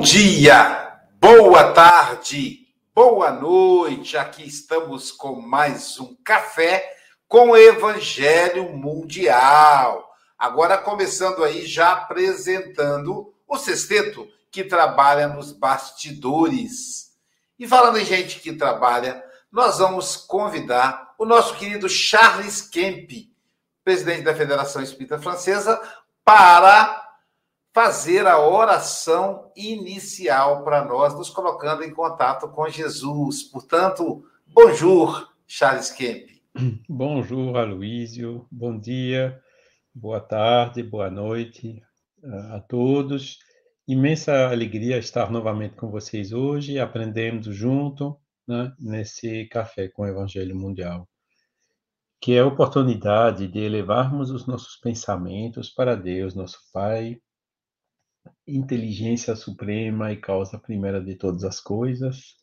Bom dia, boa tarde, boa noite. Aqui estamos com mais um café com o Evangelho Mundial. Agora começando aí já apresentando o sexteto que trabalha nos bastidores. E falando em gente que trabalha, nós vamos convidar o nosso querido Charles Kemp, presidente da Federação Espírita Francesa, para fazer a oração inicial para nós, nos colocando em contato com Jesus. Portanto, bonjour, Charles Kemp. Bonjour, Aloísio. Bom dia, boa tarde, boa noite eh, a todos. Imensa alegria estar novamente com vocês hoje, aprendendo junto né, nesse café com o Evangelho Mundial, que é a oportunidade de elevarmos os nossos pensamentos para Deus, nosso Pai, inteligência suprema e causa primeira de todas as coisas,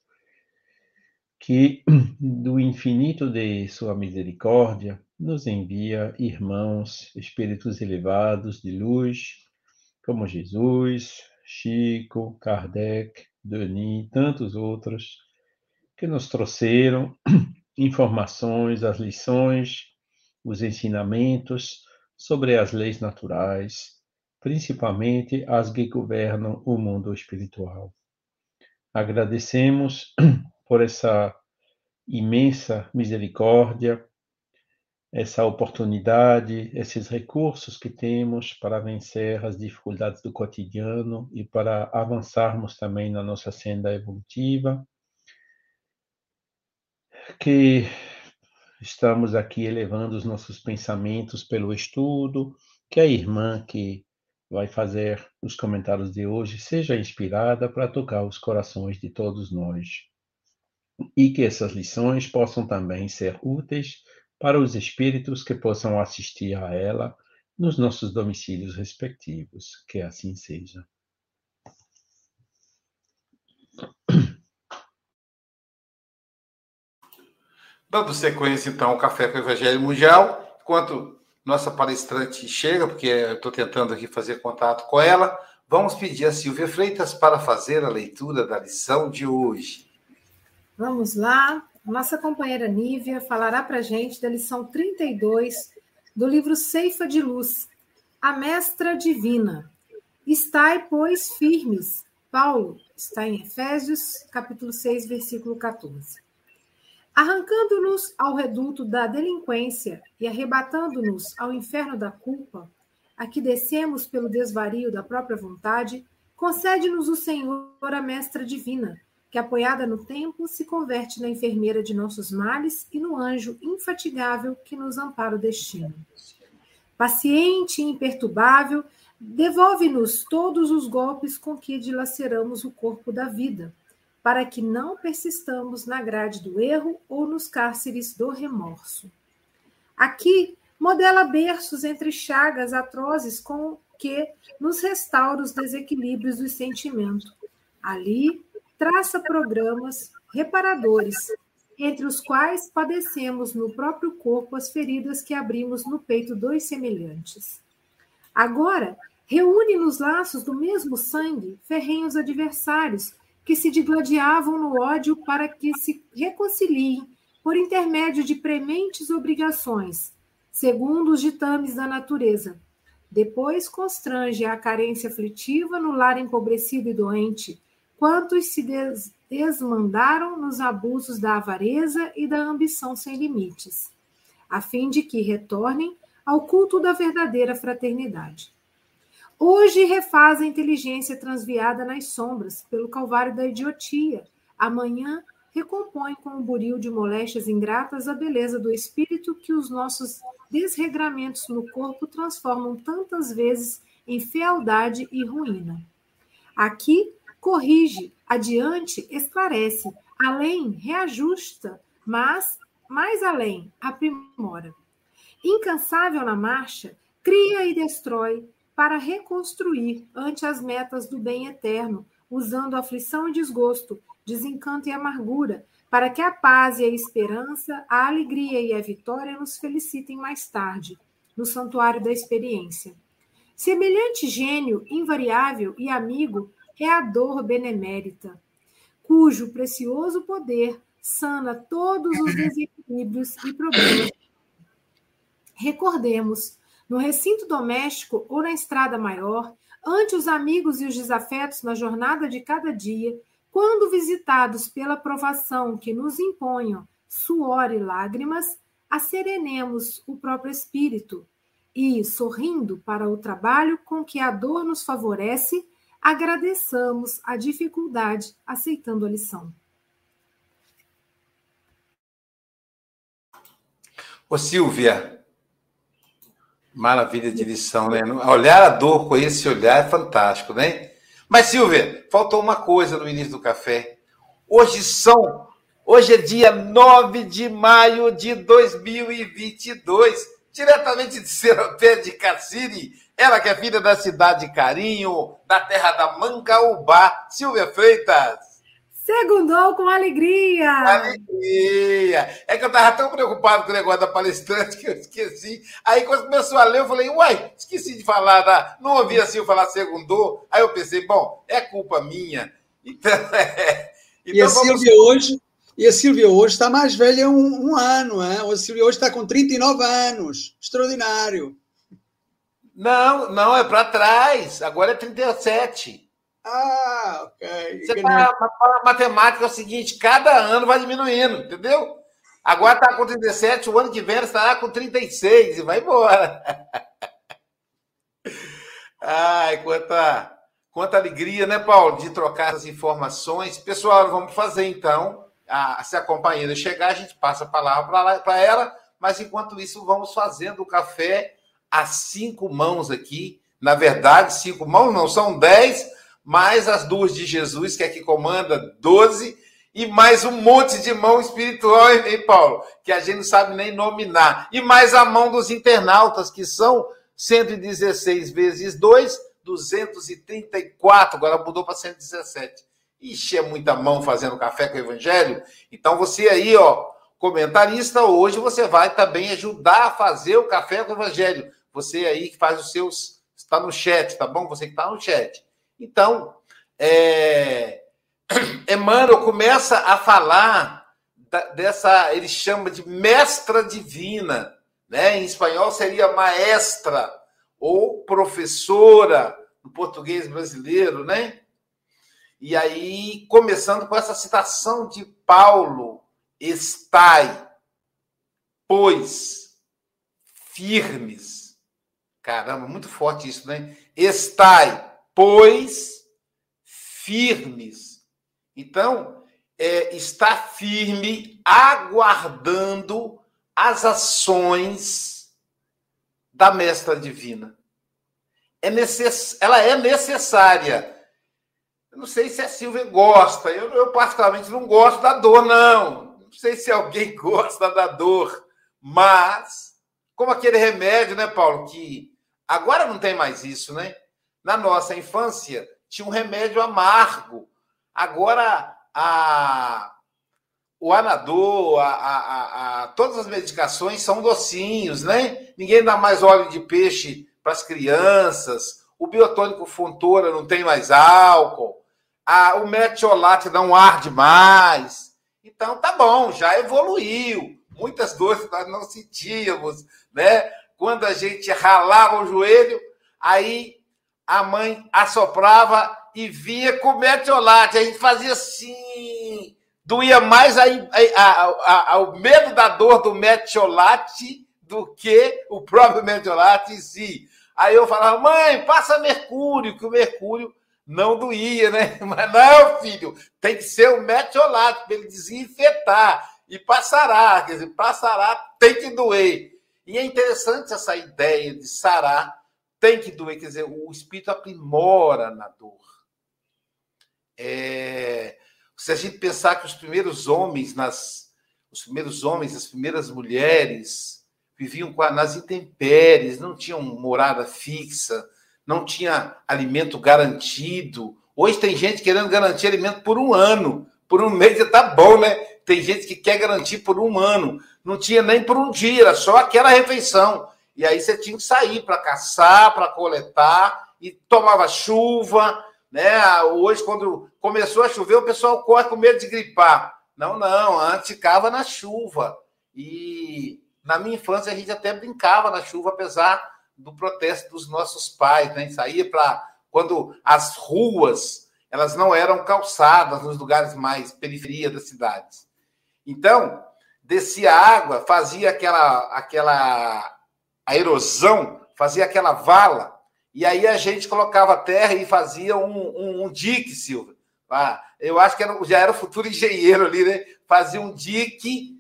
que do infinito de sua misericórdia nos envia irmãos, espíritos elevados de luz, como Jesus, Chico, Kardec, Denis e tantos outros, que nos trouxeram informações, as lições, os ensinamentos sobre as leis naturais, principalmente as que governam o mundo espiritual. Agradecemos por essa imensa misericórdia, essa oportunidade, esses recursos que temos para vencer as dificuldades do cotidiano e para avançarmos também na nossa senda evolutiva, que estamos aqui elevando os nossos pensamentos pelo estudo, que a irmã que vai fazer os comentários de hoje seja inspirada para tocar os corações de todos nós. E que essas lições possam também ser úteis para os espíritos que possam assistir a ela nos nossos domicílios respectivos. Que assim seja. Dando sequência, então, ao Café com o Evangelho Mundial, enquanto nossa palestrante chega, porque eu estou tentando aqui fazer contato com ela. Vamos pedir a Silvia Freitas para fazer a leitura da lição de hoje. Vamos lá. Nossa companheira Nívia falará para a gente da lição 32 do livro Ceifa de Luz, A Mestra Divina. Estai, pois, firmes. Paulo está em Efésios, capítulo 6, versículo 14. Arrancando-nos ao reduto da delinquência e arrebatando-nos ao inferno da culpa, a que descemos pelo desvario da própria vontade, concede-nos o Senhor a mestra divina, que, apoiada no tempo, se converte na enfermeira de nossos males e no anjo infatigável que nos ampara o destino. Paciente e imperturbável, devolve-nos todos os golpes com que dilaceramos o corpo da vida para que não persistamos na grade do erro ou nos cárceres do remorso. Aqui, modela berços entre chagas atrozes com que nos restaura os desequilíbrios do sentimento. Ali, traça programas reparadores, entre os quais padecemos no próprio corpo as feridas que abrimos no peito dos semelhantes. Agora, reúne nos laços do mesmo sangue ferrenhos adversários que se digladiavam no ódio para que se reconciliem por intermédio de prementes obrigações, segundo os ditames da natureza. Depois constrange a carência aflitiva no lar empobrecido e doente, quantos se des desmandaram nos abusos da avareza e da ambição sem limites, a fim de que retornem ao culto da verdadeira fraternidade. Hoje refaz a inteligência transviada nas sombras, pelo calvário da idiotia. Amanhã recompõe com o um buril de moléstias ingratas a beleza do espírito que os nossos desregramentos no corpo transformam tantas vezes em fealdade e ruína. Aqui corrige, adiante esclarece, além reajusta, mas mais além aprimora. Incansável na marcha, cria e destrói, para reconstruir ante as metas do bem eterno, usando aflição e desgosto, desencanto e amargura, para que a paz e a esperança, a alegria e a vitória nos felicitem mais tarde, no santuário da experiência. Semelhante gênio invariável e amigo é a dor benemérita, cujo precioso poder sana todos os desequilíbrios e problemas. Recordemos, no recinto doméstico ou na estrada maior, ante os amigos e os desafetos na jornada de cada dia, quando visitados pela provação que nos imponham suor e lágrimas, acerenemos o próprio espírito e, sorrindo para o trabalho com que a dor nos favorece, agradeçamos a dificuldade aceitando a lição. Ô Silvia, maravilha de lição, né? Olhar a dor com esse olhar é fantástico, né? Mas Silvia, faltou uma coisa no início do café. Hoje são, hoje é dia 9 de maio de 2022, diretamente de Seropé de Cassiri, ela que é filha da cidade de Carinho, da terra da Mangaubá, Silvia Freitas. Segundou com alegria! Alegria! É que eu estava tão preocupado com o negócio da palestrante que eu esqueci. Aí, quando começou a ler, eu falei, uai, esqueci de falar, da... não ouvi assim eu falar segundou. Aí eu pensei, bom, é culpa minha. Então, é... então e a vamos... Silvia hoje. E a Silvia hoje está mais velha um, um ano, hein? a Silvia hoje está com 39 anos. Extraordinário. Não, não, é para trás. Agora é 37. Ah, ok. Você tá, a matemática é o seguinte: cada ano vai diminuindo, entendeu? Agora está com 37, o ano que vem estará com 36 e vai embora. Ai, quanta, quanta alegria, né, Paulo, de trocar essas informações. Pessoal, vamos fazer então. A, se a companheira chegar, a gente passa a palavra para ela, mas enquanto isso, vamos fazendo o café a cinco mãos aqui. Na verdade, cinco mãos não são dez, mais as duas de Jesus, que é que comanda 12, e mais um monte de mão espiritual, hein, Paulo? Que a gente não sabe nem nominar. E mais a mão dos internautas, que são 116 vezes 2, 234, agora mudou para 117. Ixi, é muita mão fazendo café com o evangelho. Então você aí, ó, comentarista, hoje você vai também ajudar a fazer o café com o evangelho. Você aí que faz os seus, está no chat, tá bom? Você que está no chat. Então, é, Emmanuel começa a falar dessa, ele chama de mestra divina, né? Em espanhol seria maestra ou professora no português brasileiro, né? E aí, começando com essa citação de Paulo, estai, pois, firmes. Caramba, muito forte isso, né? Estai, pois firmes. Então, é, está firme, aguardando as ações da mestra divina. É necess... Ela é necessária. Eu não sei se a Silvia gosta. Eu, eu, particularmente, não gosto da dor, não. Não sei se alguém gosta da dor. Mas, como aquele remédio, né, Paulo? Que agora não tem mais isso, né? Na nossa infância, tinha um remédio amargo. Agora, a, o anador, a, a, a, todas as medicações são docinhos, né? Ninguém dá mais óleo de peixe para as crianças. O biotônico Fontoura não tem mais álcool. A, o metiolate não arde mais. Então, tá bom, já evoluiu. Muitas dores nós não sentíamos, né? Quando a gente ralava o joelho, aí a mãe assoprava e via com metiolate. A gente fazia assim. Doía mais a, a, a, o medo da dor do metiolate do que o próprio metiolate em si. Aí eu falava, mãe, passa mercúrio, que o mercúrio não doía, né? Mas não, filho, tem que ser o metiolate para ele desinfetar. E passará, quer dizer, passará, tem que doer. E é interessante essa ideia de sarar tem que doer, quer dizer, o espírito aprimora na dor. É, se a gente pensar que os primeiros homens, nas, os primeiros homens, as primeiras mulheres viviam nas intempéries, não tinham morada fixa, não tinha alimento garantido. Hoje tem gente querendo garantir alimento por um ano, por um mês já tá bom, né? Tem gente que quer garantir por um ano. Não tinha nem por um dia, era só aquela refeição. E aí você tinha que sair para caçar, para coletar, e tomava chuva, Né? Hoje, quando começou a chover, o pessoal corre com medo de gripar. Não, não, antes ficava na chuva. E na minha infância a gente até brincava na chuva, apesar do protesto dos nossos pais, né? Saía para quando as ruas elas não eram calçadas nos lugares mais periferia das cidades. Então, descia água, fazia aquela aquela a erosão, fazia aquela vala, e aí a gente colocava terra e fazia um, um, um dique, Silvia. Ah, eu acho que era, já era o futuro engenheiro ali, né? Fazia um dique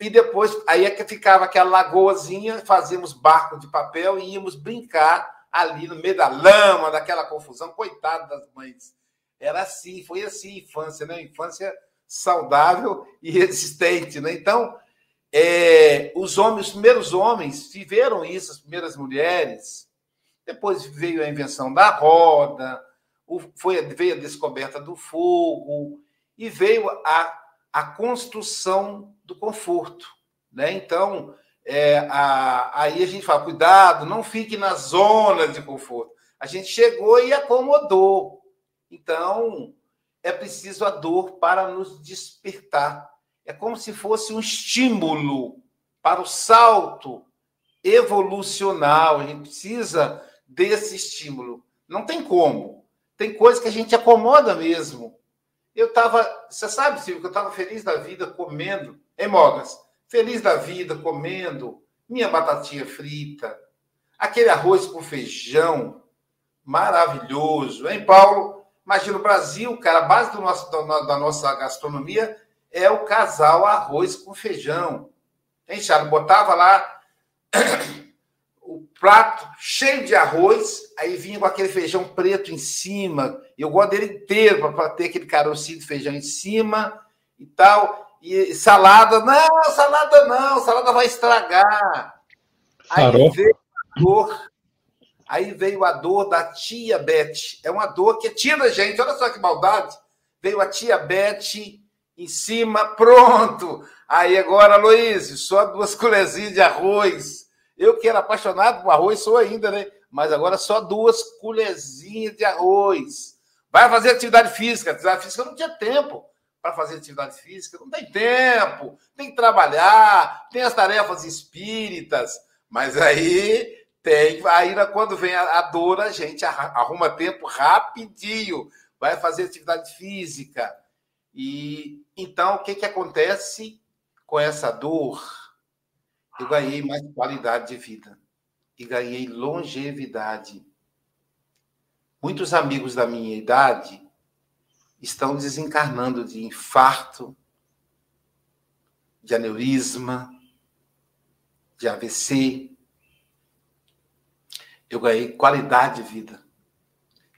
e depois aí é que ficava aquela lagoazinha, fazíamos barco de papel e íamos brincar ali no meio da lama, daquela confusão. Coitado das mães. Era assim, foi assim a infância, né? Infância saudável e resistente, né? Então, é, os homens, os primeiros homens viveram isso, as primeiras mulheres. Depois veio a invenção da roda, o, foi, veio a descoberta do fogo e veio a, a construção do conforto. Né? Então, é, a, aí a gente fala: cuidado, não fique na zona de conforto. A gente chegou e acomodou. Então, é preciso a dor para nos despertar. É como se fosse um estímulo para o salto evolucional. A gente precisa desse estímulo. Não tem como. Tem coisa que a gente acomoda mesmo. Eu estava, você sabe, Silvio, que eu estava feliz da vida comendo, hein, Mogas? Feliz da vida comendo minha batatinha frita, aquele arroz com feijão maravilhoso, hein, Paulo? Imagina o Brasil, cara, a base do nosso, da nossa gastronomia é o casal arroz com feijão. Hein? Botava lá o prato cheio de arroz, aí vinha com aquele feijão preto em cima. Eu gosto dele inteiro para ter aquele carocinho de feijão em cima e tal. E salada, não, salada não, salada vai estragar. Aí veio a dor, aí veio a dor da tia Beth. É uma dor que é tia da gente, olha só que maldade. Veio a tia Beth em cima, pronto. Aí agora, Luiz, só duas colherzinhas de arroz. Eu que era apaixonado por arroz, sou ainda, né? Mas agora só duas colherzinhas de arroz. Vai fazer atividade física. Atividade física não tinha tempo para fazer atividade física. Não tem tempo. Tem que trabalhar, tem as tarefas espíritas. Mas aí tem. Aí quando vem a, a dor, a gente arruma tempo rapidinho. Vai fazer atividade física e então o que, que acontece com essa dor? Eu ganhei mais qualidade de vida e ganhei longevidade. Muitos amigos da minha idade estão desencarnando de infarto, de aneurisma, de AVC. Eu ganhei qualidade de vida.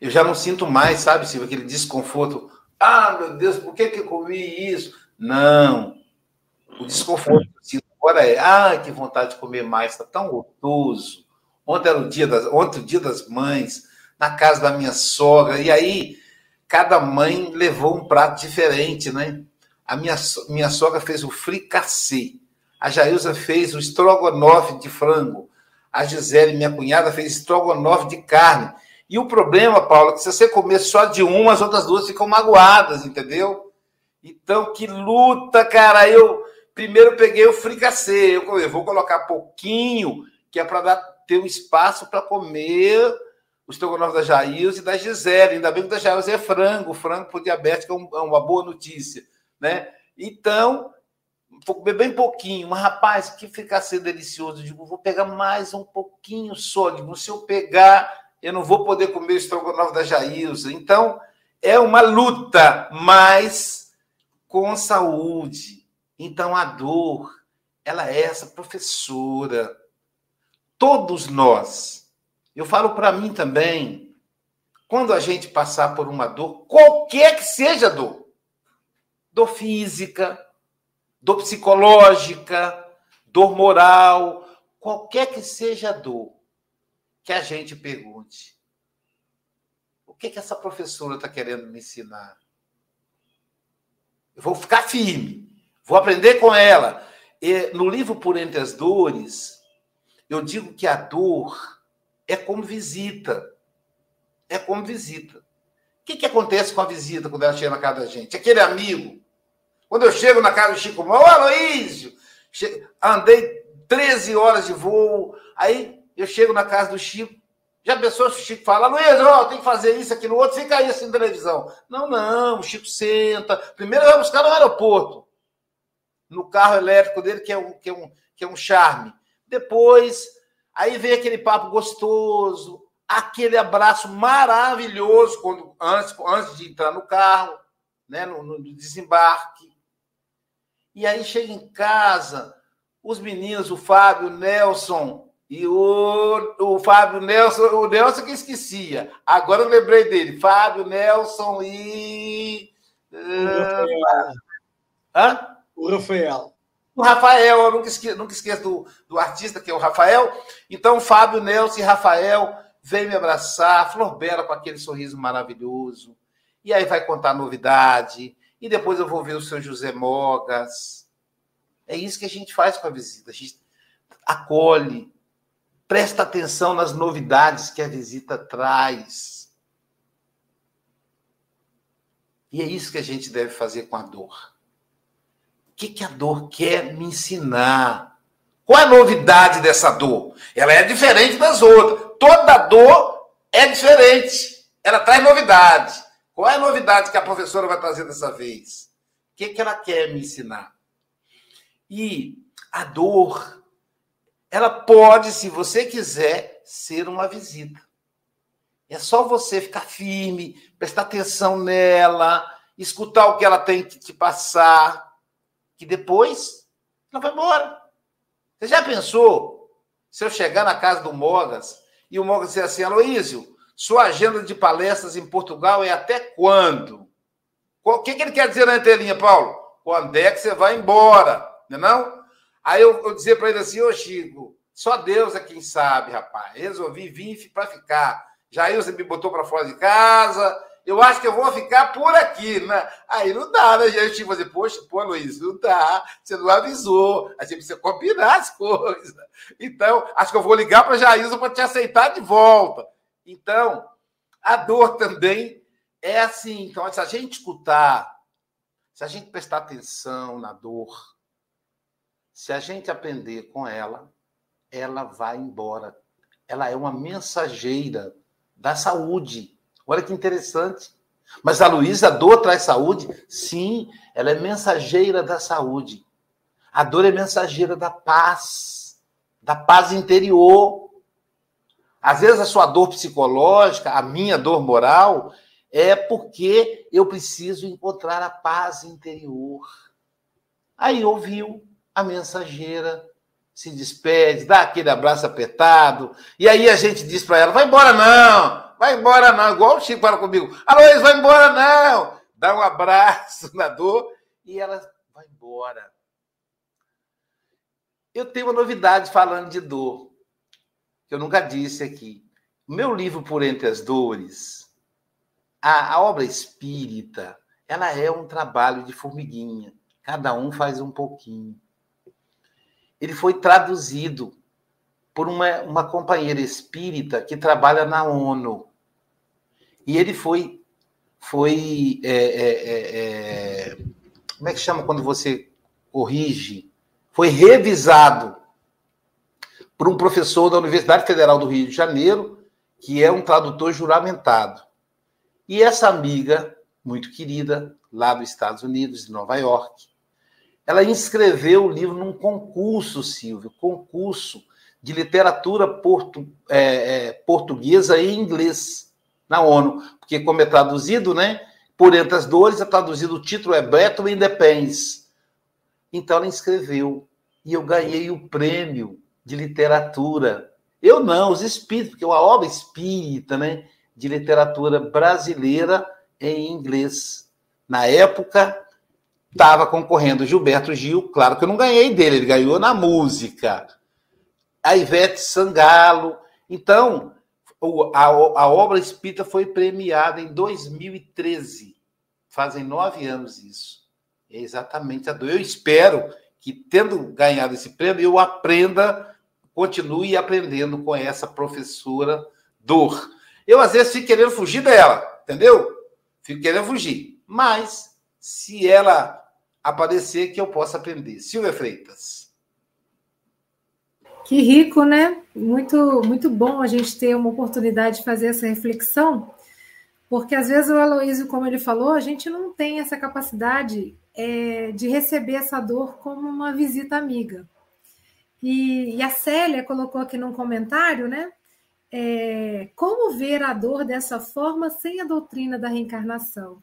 Eu já não sinto mais, sabe, Silvio, aquele desconforto. Ah, meu Deus, por que, que eu comi isso? Não. O desconforto agora é, ah, que vontade de comer mais, está tão gostoso. Ontem era o dia das, ontem o dia das mães, na casa da minha sogra, e aí cada mãe levou um prato diferente, né? A minha, minha sogra fez o fricassê, a Jailza fez o estrogonofe de frango, a Gisele, minha cunhada, fez estrogonofe de carne. E o problema, Paulo, é que se você comer só de uma, as outras duas ficam magoadas, entendeu? Então, que luta, cara. Eu primeiro peguei o fricassê. Eu, eu vou colocar pouquinho, que é para ter um espaço para comer os estrogonofe da Jails e da Gisele. Ainda bem que da Jails é frango. Frango por diabético é, é uma boa notícia, né? Então, vou comer bem pouquinho. Mas, rapaz, que fricassê delicioso. Eu digo, vou pegar mais um pouquinho só. Digo, se eu pegar eu não vou poder comer o estrogonofe da Jailza. Então, é uma luta, mas com saúde. Então, a dor, ela é essa professora. Todos nós, eu falo para mim também, quando a gente passar por uma dor, qualquer que seja a dor, dor física, dor psicológica, dor moral, qualquer que seja a dor, que a gente pergunte: o que, que essa professora está querendo me ensinar? Eu vou ficar firme, vou aprender com ela. E no livro Por Entre as Dores, eu digo que a dor é como visita. É como visita. que, que acontece com a visita quando ela chega na casa da gente? Aquele amigo. Quando eu chego na casa do Chico Mó, ô Aloísio, andei 13 horas de voo, aí eu chego na casa do Chico, já pensou se o Chico fala, Luiz, ó, tem que fazer isso, aquilo, outro, sem cair assim na televisão. Não, não, o Chico senta. Primeiro vai buscar no aeroporto, no carro elétrico dele, que é um, que é um, que é um charme. Depois, aí vem aquele papo gostoso, aquele abraço maravilhoso quando, antes, antes de entrar no carro, né, no, no desembarque. E aí chega em casa, os meninos, o Fábio, o Nelson, e o, o Fábio Nelson, o Nelson que esquecia. Agora eu lembrei dele. Fábio Nelson e. O Hã? O Rafael. O Rafael, eu nunca esqueço, nunca esqueço do, do artista, que é o Rafael. Então, Fábio Nelson e Rafael vem me abraçar, Flor Bela com aquele sorriso maravilhoso. E aí vai contar novidade. E depois eu vou ver o seu José Mogas. É isso que a gente faz com a visita. A gente acolhe, Presta atenção nas novidades que a visita traz. E é isso que a gente deve fazer com a dor. O que, que a dor quer me ensinar? Qual é a novidade dessa dor? Ela é diferente das outras. Toda dor é diferente. Ela traz novidade. Qual é a novidade que a professora vai trazer dessa vez? O que, que ela quer me ensinar? E a dor ela pode, se você quiser, ser uma visita. É só você ficar firme, prestar atenção nela, escutar o que ela tem que te passar, que depois ela vai embora. Você já pensou se eu chegar na casa do Mogas e o Mogas dizer assim, Aloísio, sua agenda de palestras em Portugal é até quando? O que, que ele quer dizer na entrelinha, Paulo? Quando é que você vai embora? Não é não? Aí eu, eu dizia para ele assim, ô Chico, só Deus é quem sabe, rapaz. Resolvi vir para ficar. Jailson me botou para fora de casa. Eu acho que eu vou ficar por aqui, né? Aí não dá, né, gente? Tipo assim, poxa, pô, Luiz, não dá. Você não avisou. A gente precisa combinar as coisas. Então, acho que eu vou ligar para Jailson para te aceitar de volta. Então, a dor também é assim. Então, se a gente escutar, se a gente prestar atenção na dor, se a gente aprender com ela, ela vai embora. Ela é uma mensageira da saúde. Olha que interessante. Mas a Luísa, a dor traz saúde? Sim, ela é mensageira da saúde. A dor é mensageira da paz, da paz interior. Às vezes a sua dor psicológica, a minha dor moral, é porque eu preciso encontrar a paz interior. Aí ouviu, a mensageira se despede, dá aquele abraço apertado, e aí a gente diz para ela: vai embora não, vai embora não, igual o Chico fala comigo: Aloysio, vai embora não, dá um abraço na dor, e ela vai embora. Eu tenho uma novidade falando de dor, que eu nunca disse aqui. Meu livro Por Entre as Dores, a, a obra espírita, ela é um trabalho de formiguinha. Cada um faz um pouquinho ele foi traduzido por uma, uma companheira espírita que trabalha na ONU. E ele foi. foi é, é, é, é, como é que chama quando você corrige? Foi revisado por um professor da Universidade Federal do Rio de Janeiro, que é um tradutor juramentado. E essa amiga, muito querida, lá dos Estados Unidos, de Nova York, ela inscreveu o livro num concurso, Silvio, concurso de literatura portu, é, é, portuguesa e inglês na ONU, porque como é traduzido, né? Por entre as dores, é traduzido, o título é Beto Independence. Então ela inscreveu e eu ganhei o prêmio de literatura. Eu não, os espíritos, porque é uma obra espírita, né? De literatura brasileira em inglês. Na época, Estava concorrendo Gilberto Gil, claro que eu não ganhei dele, ele ganhou na música. A Ivete Sangalo. Então, a, a obra espírita foi premiada em 2013. Fazem nove anos isso. É exatamente a dor. Eu espero que, tendo ganhado esse prêmio, eu aprenda, continue aprendendo com essa professora dor. Eu, às vezes, fico querendo fugir dela, entendeu? fico querendo fugir. Mas, se ela aparecer, que eu possa aprender. Silvia Freitas. Que rico, né? Muito, muito bom a gente ter uma oportunidade de fazer essa reflexão, porque às vezes o Aloysio, como ele falou, a gente não tem essa capacidade é, de receber essa dor como uma visita amiga. E, e a Célia colocou aqui num comentário, né? É, como ver a dor dessa forma sem a doutrina da reencarnação?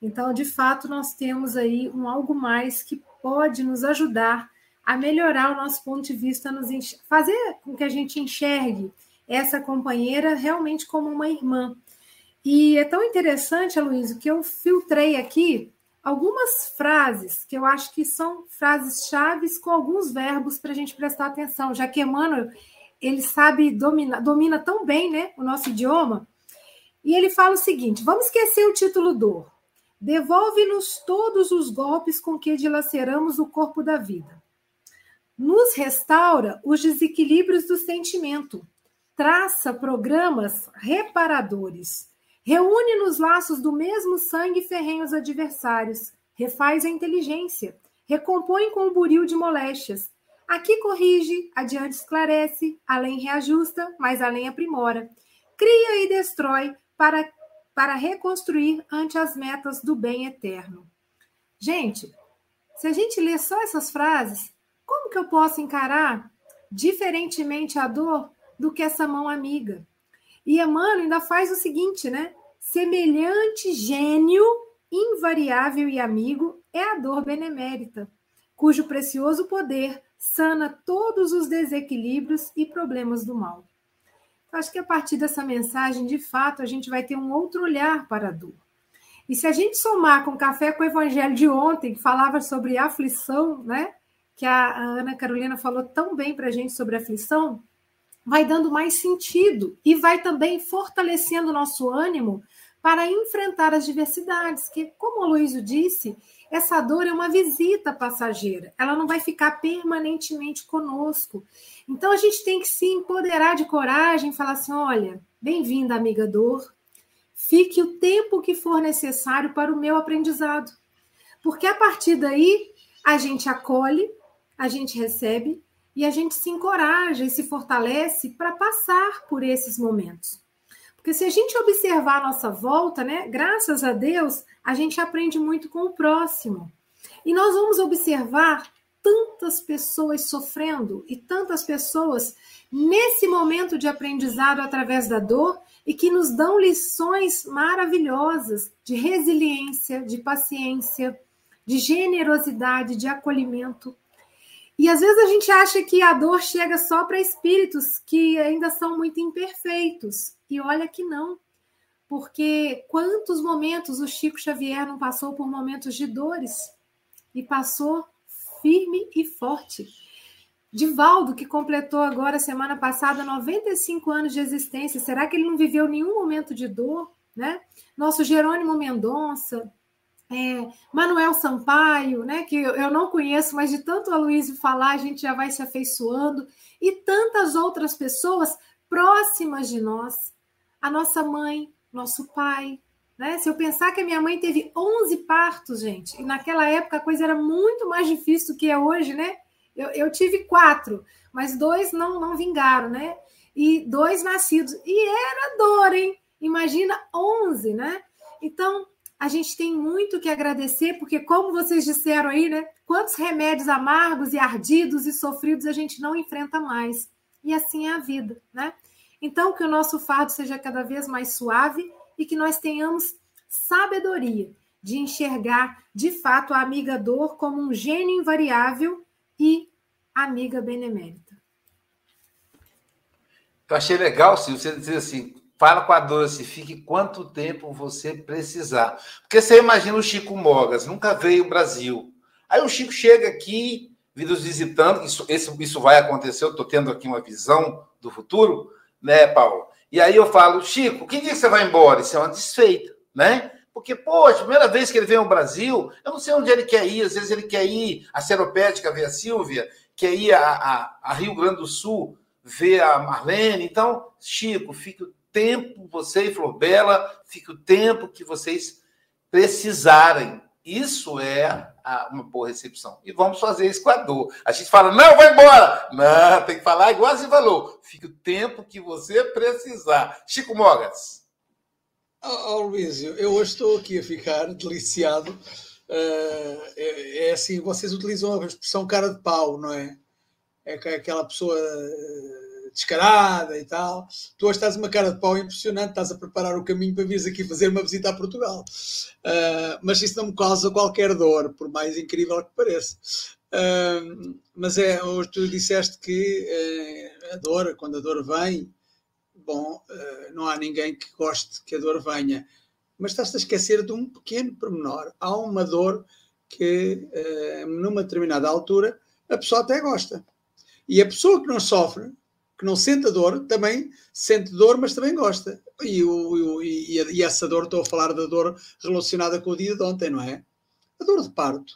Então, de fato, nós temos aí um algo mais que pode nos ajudar a melhorar o nosso ponto de vista, nos fazer com que a gente enxergue essa companheira realmente como uma irmã. E é tão interessante, Aloysio, que eu filtrei aqui algumas frases que eu acho que são frases chaves com alguns verbos para a gente prestar atenção, já que Emmanuel ele sabe domina, domina tão bem né, o nosso idioma. E ele fala o seguinte: vamos esquecer o título dor. Devolve-nos todos os golpes com que dilaceramos o corpo da vida. Nos restaura os desequilíbrios do sentimento. Traça programas reparadores Reúne nos laços do mesmo sangue ferrenhos adversários, refaz a inteligência, recompõe com o buril de moléstias. Aqui corrige, adiante esclarece, além reajusta, mas além aprimora. Cria e destrói para, para reconstruir ante as metas do bem eterno. Gente, se a gente ler só essas frases, como que eu posso encarar diferentemente a dor do que essa mão amiga? E Emmanuel ainda faz o seguinte, né? Semelhante gênio, invariável e amigo, é a dor benemérita, cujo precioso poder sana todos os desequilíbrios e problemas do mal. Acho que a partir dessa mensagem, de fato, a gente vai ter um outro olhar para a dor. E se a gente somar com o Café com o Evangelho de ontem, que falava sobre aflição, né? Que a Ana Carolina falou tão bem para a gente sobre aflição, vai dando mais sentido e vai também fortalecendo o nosso ânimo para enfrentar as diversidades, que, como o Luísio disse, essa dor é uma visita passageira, ela não vai ficar permanentemente conosco. Então a gente tem que se empoderar de coragem, falar assim: olha, bem-vinda, amiga dor, fique o tempo que for necessário para o meu aprendizado. Porque a partir daí a gente acolhe, a gente recebe e a gente se encoraja e se fortalece para passar por esses momentos. Porque se a gente observar a nossa volta, né, graças a Deus, a gente aprende muito com o próximo. E nós vamos observar tantas pessoas sofrendo e tantas pessoas nesse momento de aprendizado através da dor e que nos dão lições maravilhosas de resiliência, de paciência, de generosidade, de acolhimento. E às vezes a gente acha que a dor chega só para espíritos que ainda são muito imperfeitos. E olha que não. Porque quantos momentos o Chico Xavier não passou por momentos de dores e passou firme e forte. Divaldo, que completou agora semana passada 95 anos de existência, será que ele não viveu nenhum momento de dor, né? Nosso Jerônimo Mendonça, é, Manuel Sampaio, né, que eu não conheço, mas de tanto a Luísa falar, a gente já vai se afeiçoando, e tantas outras pessoas próximas de nós, a nossa mãe, nosso pai. Né? Se eu pensar que a minha mãe teve 11 partos, gente, e naquela época a coisa era muito mais difícil do que é hoje, né? Eu, eu tive quatro, mas dois não, não vingaram, né? E dois nascidos. E era dor, hein? Imagina 11, né? Então, a gente tem muito que agradecer, porque, como vocês disseram aí, né? Quantos remédios amargos e ardidos e sofridos a gente não enfrenta mais. E assim é a vida, né? Então, que o nosso fardo seja cada vez mais suave e que nós tenhamos sabedoria de enxergar, de fato, a amiga dor como um gênio invariável e amiga benemérita. Eu achei legal, se você dizer assim, Fala com a Doce, fique quanto tempo você precisar. Porque você imagina o Chico Mogas, nunca veio ao Brasil. Aí o Chico chega aqui, nos visitando, isso, isso, isso vai acontecer, eu estou tendo aqui uma visão do futuro, né, Paulo? E aí eu falo, Chico, que dia que você vai embora? Isso é uma desfeita, né? Porque, poxa, primeira vez que ele vem ao Brasil, eu não sei onde ele quer ir, às vezes ele quer ir a Seropédica ver a Silvia, quer ir a, a, a Rio Grande do Sul ver a Marlene. Então, Chico, fique tempo, você e Flor Bela, fique o tempo que vocês precisarem. Isso é uma boa recepção. E vamos fazer isso com a dor. A gente fala, não, vai embora. Não, tem que falar igual você falou. Fique o tempo que você precisar. Chico Mogas. Oh, oh Luísio, eu hoje estou aqui a ficar deliciado. Uh, é, é, assim, vocês utilizam a expressão cara de pau, não é? É aquela pessoa descarada e tal. Tu hoje estás uma cara de pau impressionante, estás a preparar o caminho para vires aqui fazer uma visita a Portugal. Uh, mas isso não me causa qualquer dor, por mais incrível que pareça. Uh, mas é, hoje tu disseste que uh, a dor, quando a dor vem, bom, não há ninguém que goste que a dor venha. Mas estás a esquecer de um pequeno pormenor. Há uma dor que, numa determinada altura, a pessoa até gosta. E a pessoa que não sofre que não sente a dor, também sente dor, mas também gosta. E, o, e, e, essa dor, estou a falar da dor relacionada com o dia de ontem, não é? A dor de parto.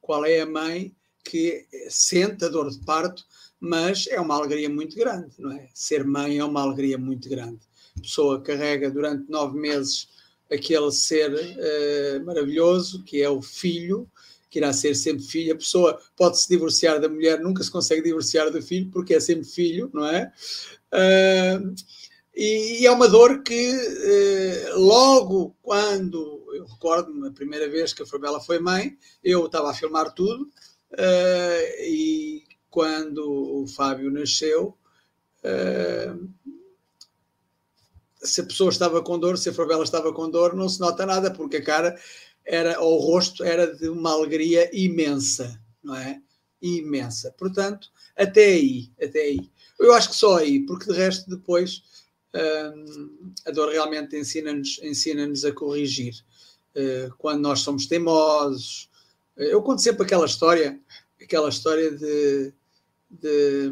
Qual é a mãe que sente a dor de parto, mas é uma alegria muito grande, não é? Ser mãe é uma alegria muito grande. A pessoa carrega durante nove meses aquele ser uh, maravilhoso que é o filho, que irá ser sempre filho. A pessoa pode se divorciar da mulher, nunca se consegue divorciar do filho, porque é sempre filho, não é? Uh, e, e, é uma dor que uh, logo quando eu recordo-me a primeira vez que a Fabela foi mãe, eu estava a filmar tudo uh, e quando o Fábio nasceu, se a pessoa estava com dor, se a Fabela estava com dor, não se nota nada, porque a cara era, o rosto era de uma alegria imensa, não é? Imensa. Portanto, até aí, até aí. Eu acho que só aí, porque de resto depois hum, a dor realmente ensina-nos ensina a corrigir. Uh, quando nós somos teimosos. Eu conto sempre aquela história, aquela história de, de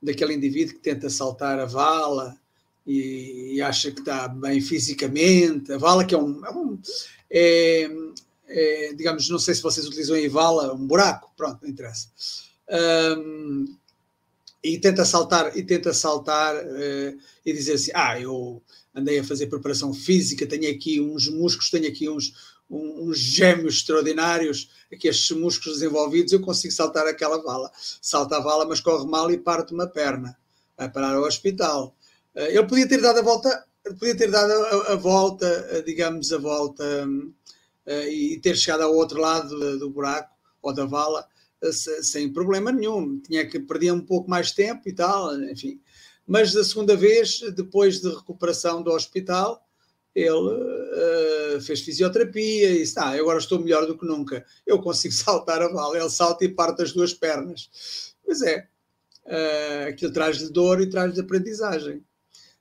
daquele indivíduo que tenta saltar a vala e, e, acha que está bem fisicamente. A vala que é um, é um é, é, digamos, não sei se vocês utilizam em vala, um buraco, pronto, não interessa. Um, e tenta saltar, e tenta saltar uh, e dizer assim: Ah, eu andei a fazer preparação física, tenho aqui uns músculos, tenho aqui uns, um, uns gêmeos extraordinários, aqui estes músculos desenvolvidos, eu consigo saltar aquela vala. Salta a vala, mas corre mal e parte uma perna. Vai parar ao hospital. Uh, ele podia ter dado a volta podia ter dado a, a volta, digamos, a volta uh, e ter chegado ao outro lado do, do buraco ou da vala uh, sem problema nenhum. Tinha que perder um pouco mais tempo e tal, enfim. Mas da segunda vez, depois de recuperação do hospital, ele uh, fez fisioterapia e disse: Ah, agora estou melhor do que nunca. Eu consigo saltar a vala. Ele salta e parte as duas pernas. Pois é, uh, aquilo traz-lhe dor e traz-lhe aprendizagem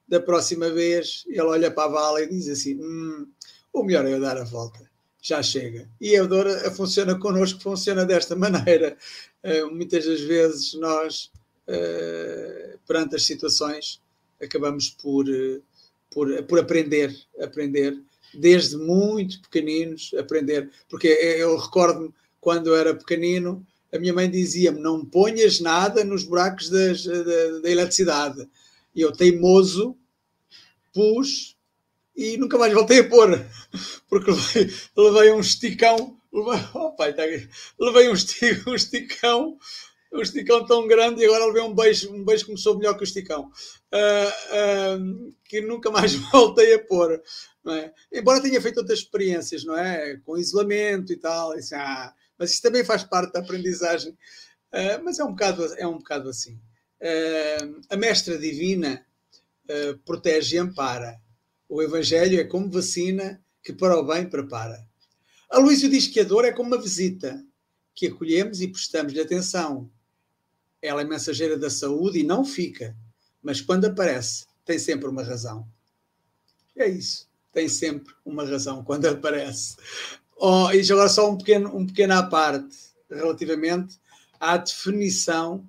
da próxima vez ele olha para a vala e diz assim: hum, o melhor é eu dar a volta, já chega. E a dor funciona connosco, funciona desta maneira. Uh, muitas das vezes nós, uh, perante as situações, acabamos por, por, por aprender, aprender, desde muito pequeninos, aprender. Porque eu recordo-me quando era pequenino, a minha mãe dizia-me: não ponhas nada nos buracos das, da, da eletricidade e eu, teimoso, pus e nunca mais voltei a pôr, porque levei, levei um esticão, levei, oh pai, tá levei um, esticão, um esticão, um esticão tão grande e agora levei um beijo, um beijo começou melhor que o esticão, uh, uh, que nunca mais voltei a pôr. É? Embora tenha feito outras experiências, não é? Com isolamento e tal, e assim, ah, mas isso também faz parte da aprendizagem. Uh, mas é um bocado, é um bocado assim. Uh, a mestra divina uh, protege e ampara. O Evangelho é como vacina que para o bem prepara. A Luísio diz que a dor é como uma visita que acolhemos e prestamos-lhe atenção. Ela é mensageira da saúde e não fica, mas quando aparece, tem sempre uma razão. É isso, tem sempre uma razão quando aparece. Oh, e agora só um pequeno, um pequeno à parte relativamente à definição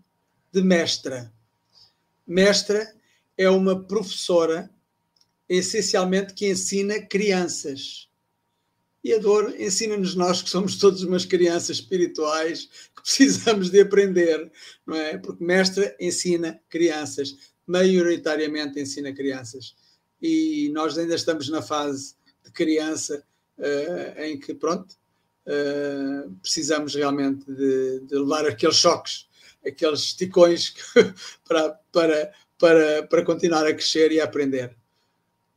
de mestra. Mestra é uma professora, essencialmente, que ensina crianças. E a dor ensina-nos nós que somos todos umas crianças espirituais que precisamos de aprender, não é? Porque mestra ensina crianças, maioritariamente ensina crianças. E nós ainda estamos na fase de criança uh, em que, pronto, uh, precisamos realmente de, de, levar aqueles choques, aqueles esticões para, para, para, para continuar a crescer e a aprender.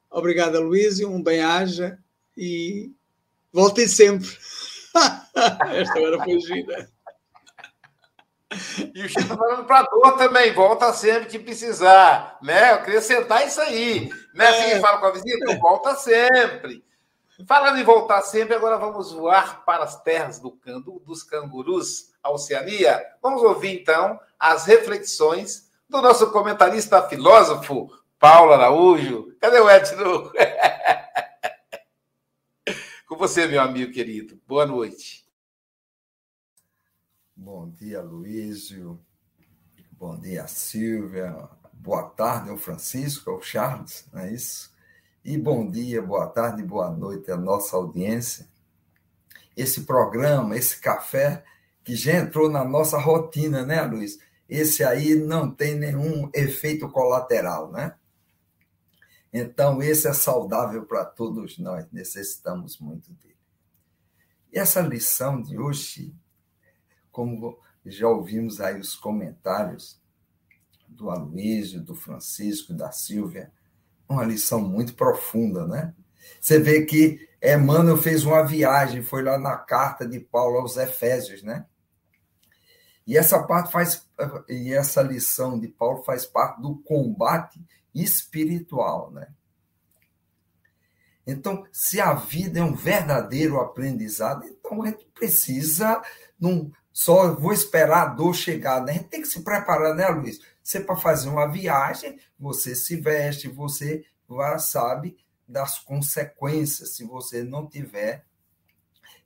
Obrigado, Luísio, um bem-aja e voltem sempre. Esta hora foi gira. E o Chico tá falando para dor também, volta sempre que precisar, né? Eu queria sentar isso aí, né? Assim, é. fala com a visita, volta sempre. Falando em voltar sempre, agora vamos voar para as terras do candu, dos cangurus, a Oceania. Vamos ouvir então as reflexões do nosso comentarista filósofo, Paulo Araújo. Cadê o Edno? com você, meu amigo querido. Boa noite. Bom dia, Luísio. Bom dia, Silvia. Boa tarde ao Francisco, ao Charles, não é isso? E bom dia, boa tarde, boa noite à nossa audiência. Esse programa, esse café, que já entrou na nossa rotina, né, Luiz? Esse aí não tem nenhum efeito colateral, né? Então, esse é saudável para todos nós, necessitamos muito dele. E essa lição de hoje como já ouvimos aí os comentários do Aloysio, do Francisco, da Silvia, uma lição muito profunda, né? Você vê que Emmanuel fez uma viagem, foi lá na carta de Paulo aos Efésios, né? E essa parte faz e essa lição de Paulo faz parte do combate espiritual, né? Então, se a vida é um verdadeiro aprendizado, então a gente precisa não só vou esperar a dor chegar, né? A gente tem que se preparar, né, Luiz? Você para fazer uma viagem, você se veste, você já sabe das consequências se você não tiver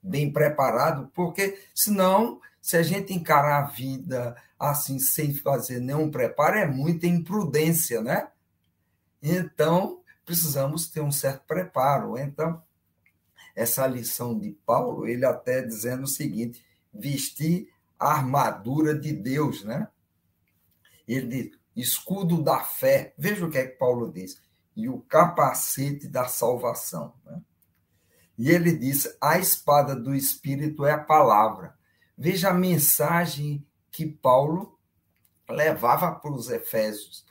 bem preparado, porque senão, se a gente encarar a vida assim sem fazer nenhum preparo, é muita imprudência, né? Então, precisamos ter um certo preparo. Então, essa lição de Paulo, ele até dizendo o seguinte: vestir a armadura de Deus, né? Ele diz, escudo da fé. Veja o que é que Paulo diz. E o capacete da salvação. Né? E ele diz: a espada do Espírito é a palavra. Veja a mensagem que Paulo levava para os Efésios.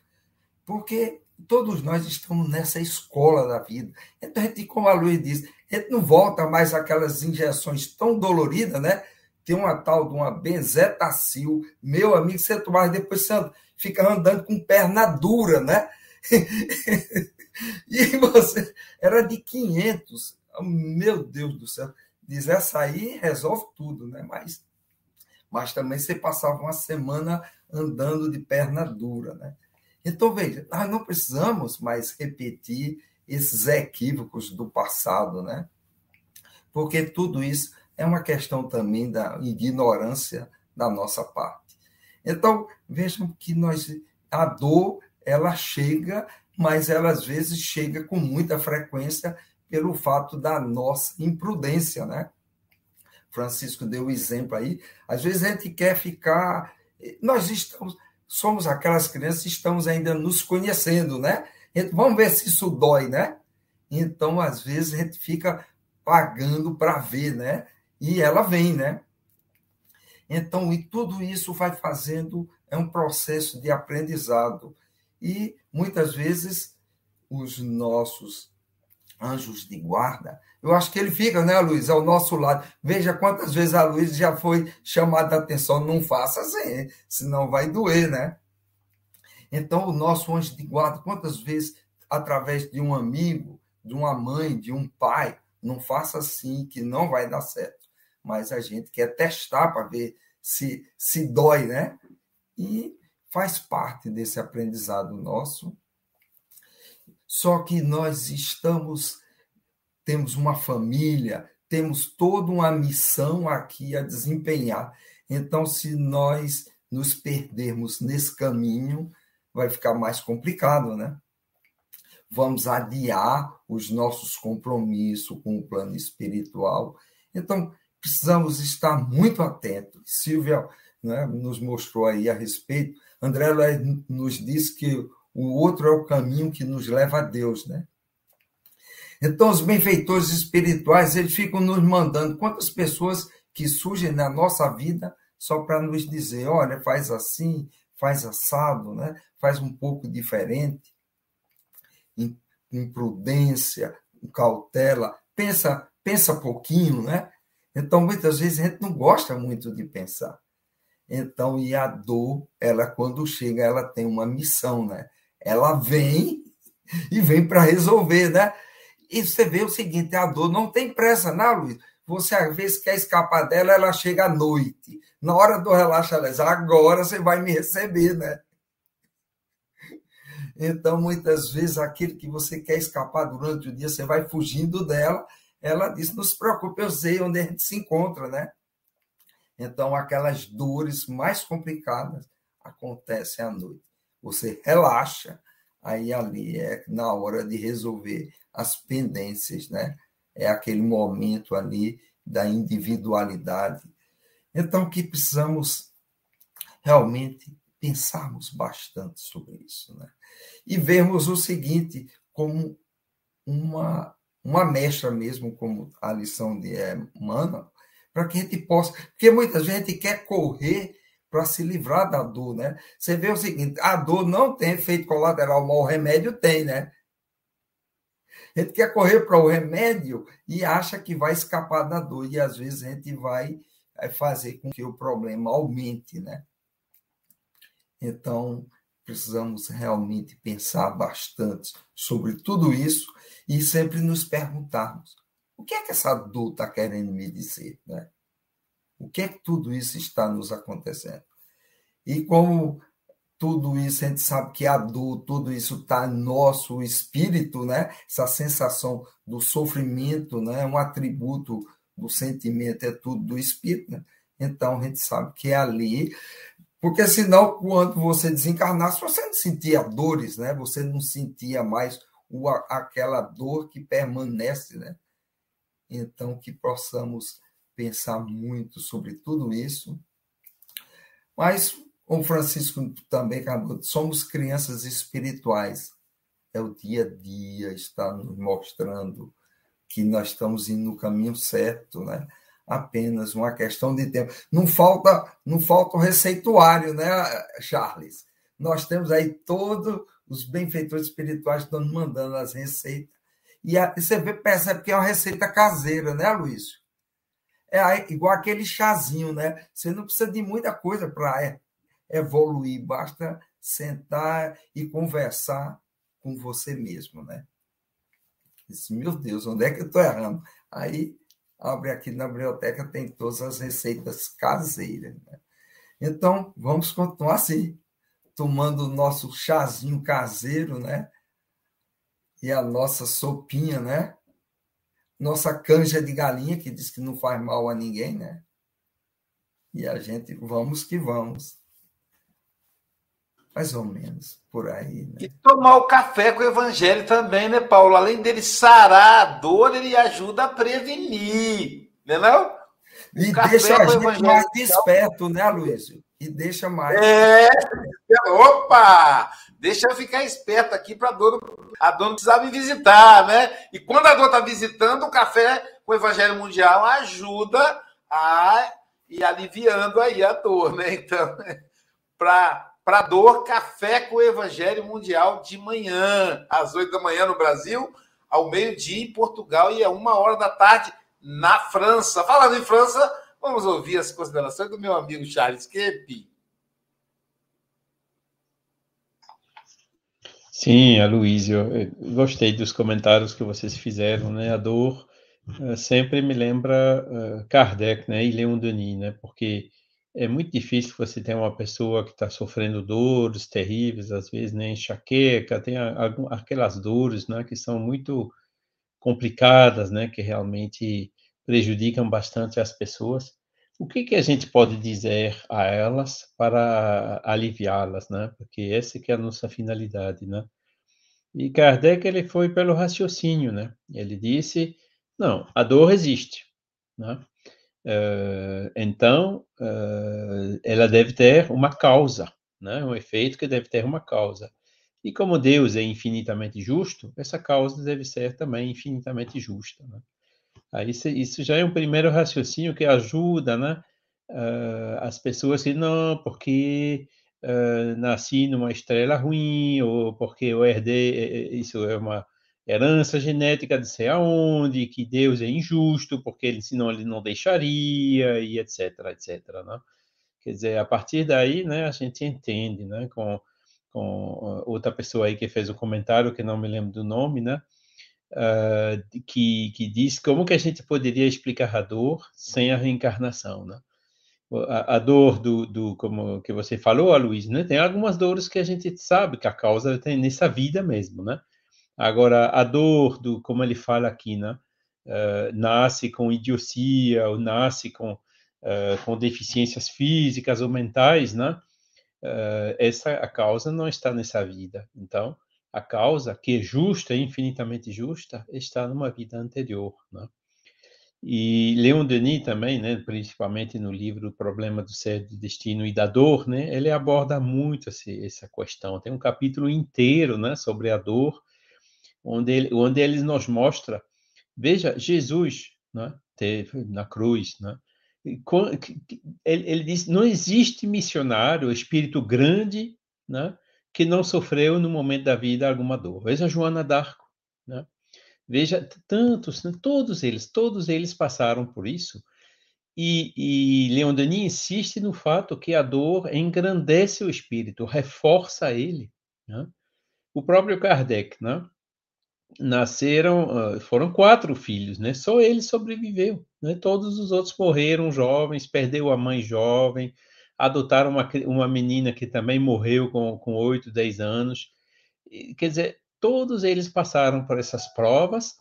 Porque todos nós estamos nessa escola da vida. Então, a gente, como a Luiz diz, a gente não volta mais aquelas injeções tão doloridas, né? tem uma tal de uma benzetacil, meu amigo, você tomava depois você fica andando com perna dura, né? e você era de 500, meu Deus do céu. Diz, essa aí resolve tudo, né? Mas, mas também você passava uma semana andando de perna dura, né? Então, veja, nós não precisamos mais repetir esses equívocos do passado, né? Porque tudo isso é uma questão também da ignorância da nossa parte. Então, vejam que nós a dor, ela chega, mas ela às vezes chega com muita frequência pelo fato da nossa imprudência, né? Francisco deu o exemplo aí. Às vezes a gente quer ficar. Nós estamos, somos aquelas crianças que estamos ainda nos conhecendo, né? Vamos ver se isso dói, né? Então, às vezes, a gente fica pagando para ver, né? e ela vem, né? Então, e tudo isso vai fazendo, é um processo de aprendizado. E muitas vezes os nossos anjos de guarda, eu acho que ele fica, né, Luiz, ao nosso lado. Veja quantas vezes a Luiz já foi chamada a atenção, não faça assim, senão vai doer, né? Então, o nosso anjo de guarda, quantas vezes, através de um amigo, de uma mãe, de um pai, não faça assim, que não vai dar certo mas a gente quer testar para ver se, se dói, né? E faz parte desse aprendizado nosso. Só que nós estamos, temos uma família, temos toda uma missão aqui a desempenhar. Então, se nós nos perdermos nesse caminho, vai ficar mais complicado, né? Vamos adiar os nossos compromissos com o plano espiritual. Então, precisamos estar muito atentos. Silvia né, nos mostrou aí a respeito. André nos disse que o outro é o caminho que nos leva a Deus, né? Então, os benfeitores espirituais, eles ficam nos mandando quantas pessoas que surgem na nossa vida só para nos dizer, olha, faz assim, faz assado, né? faz um pouco diferente, imprudência, cautela, pensa, pensa pouquinho, né? Então, muitas vezes a gente não gosta muito de pensar. Então, e a dor, ela quando chega, ela tem uma missão, né? Ela vem e vem para resolver, né? E você vê o seguinte, a dor não tem pressa, não, Luiz? Você às vezes quer escapar dela, ela chega à noite. Na hora do relaxar, ela agora você vai me receber, né? Então, muitas vezes, aquilo que você quer escapar durante o dia, você vai fugindo dela. Ela diz: Não se preocupe, eu sei onde a gente se encontra, né? Então, aquelas dores mais complicadas acontecem à noite. Você relaxa, aí ali é na hora de resolver as pendências, né? É aquele momento ali da individualidade. Então, que precisamos realmente pensarmos bastante sobre isso, né? e vermos o seguinte como uma, uma mestra mesmo, como a lição de Emmanuel, para que a gente possa. Porque muita gente quer correr para se livrar da dor, né? Você vê o seguinte: a dor não tem efeito colateral, mas o remédio tem, né? A gente quer correr para o remédio e acha que vai escapar da dor, e às vezes a gente vai fazer com que o problema aumente, né? Então, precisamos realmente pensar bastante sobre tudo isso e sempre nos perguntarmos: o que é que essa dor está querendo me dizer? Né? O que é que tudo isso está nos acontecendo? E como tudo isso, a gente sabe que a dor, tudo isso está no nosso espírito, né? Essa sensação do sofrimento, né? Um atributo do sentimento é tudo do espírito, né? Então a gente sabe que é ali porque senão, quando você desencarnasse, você não sentia dores, né? Você não sentia mais o, aquela dor que permanece, né? Então, que possamos pensar muito sobre tudo isso. Mas, o Francisco também acabou, somos crianças espirituais. É o dia a dia, está nos mostrando que nós estamos indo no caminho certo, né? apenas uma questão de tempo. Não falta, não falta o receituário, né, Charles? Nós temos aí todos os benfeitores espirituais estão mandando as receitas. E, a, e você vê, percebe que é uma receita caseira, né, Luiz? É igual aquele chazinho, né? Você não precisa de muita coisa para é, evoluir, basta sentar e conversar com você mesmo, né? Meu Deus, onde é que eu estou errando? Aí abre aqui na biblioteca, tem todas as receitas caseiras. Né? Então, vamos continuar assim, tomando o nosso chazinho caseiro, né? E a nossa sopinha, né? Nossa canja de galinha, que diz que não faz mal a ninguém, né? E a gente, vamos que vamos. Mais ou menos, por aí. Né? E tomar o café com o evangelho também, né, Paulo? Além dele sarar a dor, ele ajuda a prevenir, né não? E deixa a gente mais desperto, né, Luiz? E deixa mais. É, opa! Deixa eu ficar esperto aqui para a dor, a dor não precisar me visitar, né? E quando a dor está visitando, o café com o Evangelho Mundial ajuda a ir aliviando aí a dor, né? Então, para para dor, café com o Evangelho Mundial de manhã, às oito da manhã no Brasil, ao meio-dia em Portugal e a uma hora da tarde na França. Falando em França, vamos ouvir as considerações do meu amigo Charles Kepi. Sim, Aloysio, gostei dos comentários que vocês fizeram, né? A dor uh, sempre me lembra uh, Kardec, né? E Leon Denis, né? Porque é muito difícil você ter uma pessoa que está sofrendo dores terríveis, às vezes nem né, enxaqueca, tem aquelas dores, né, que são muito complicadas, né, que realmente prejudicam bastante as pessoas. O que que a gente pode dizer a elas para aliviá-las, né? Porque essa que é a nossa finalidade, né? E Kardec ele foi pelo raciocínio, né? Ele disse, não, a dor existe, né? Uh, então, uh, ela deve ter uma causa, né? um efeito que deve ter uma causa. E como Deus é infinitamente justo, essa causa deve ser também infinitamente justa. Né? Aí isso já é um primeiro raciocínio que ajuda né, uh, as pessoas que não, porque nasci numa estrela ruim, ou porque eu herdei, isso é uma herança genética de sei aonde, que Deus é injusto, porque ele, senão ele não deixaria, e etc, etc. Né? Quer dizer, a partir daí, né, a gente entende, né, com, com outra pessoa aí que fez um comentário, que não me lembro do nome, né, uh, que, que diz como que a gente poderia explicar a dor sem a reencarnação, né? A, a dor do, do, como que você falou, Luiz, né? Tem algumas dores que a gente sabe que a causa tem nessa vida mesmo, né? Agora, a dor do, como ele fala aqui, né? Uh, nasce com idiocia ou nasce com, uh, com deficiências físicas ou mentais, né? Uh, essa a causa não está nessa vida. Então, a causa, que é justa, infinitamente justa, está numa vida anterior. Né? E Leon Denis também, né, principalmente no livro O Problema do Ser, do Destino e da Dor, né, ele aborda muito esse, essa questão. Tem um capítulo inteiro né, sobre a dor, onde ele, onde ele nos mostra, veja, Jesus né, teve na cruz, né, ele, ele diz, não existe missionário, espírito grande, né, que não sofreu no momento da vida alguma dor. Veja Joana d'Arco, né? Veja tantos, né? todos eles, todos eles passaram por isso. E, e Leon Denis insiste no fato que a dor engrandece o espírito, reforça ele. Né? O próprio Kardec, né? Nasceram, foram quatro filhos, né? Só ele sobreviveu, né? Todos os outros morreram jovens, perdeu a mãe jovem, adotaram uma, uma menina que também morreu com, com 8, 10 anos. Quer dizer, todos eles passaram por essas provas,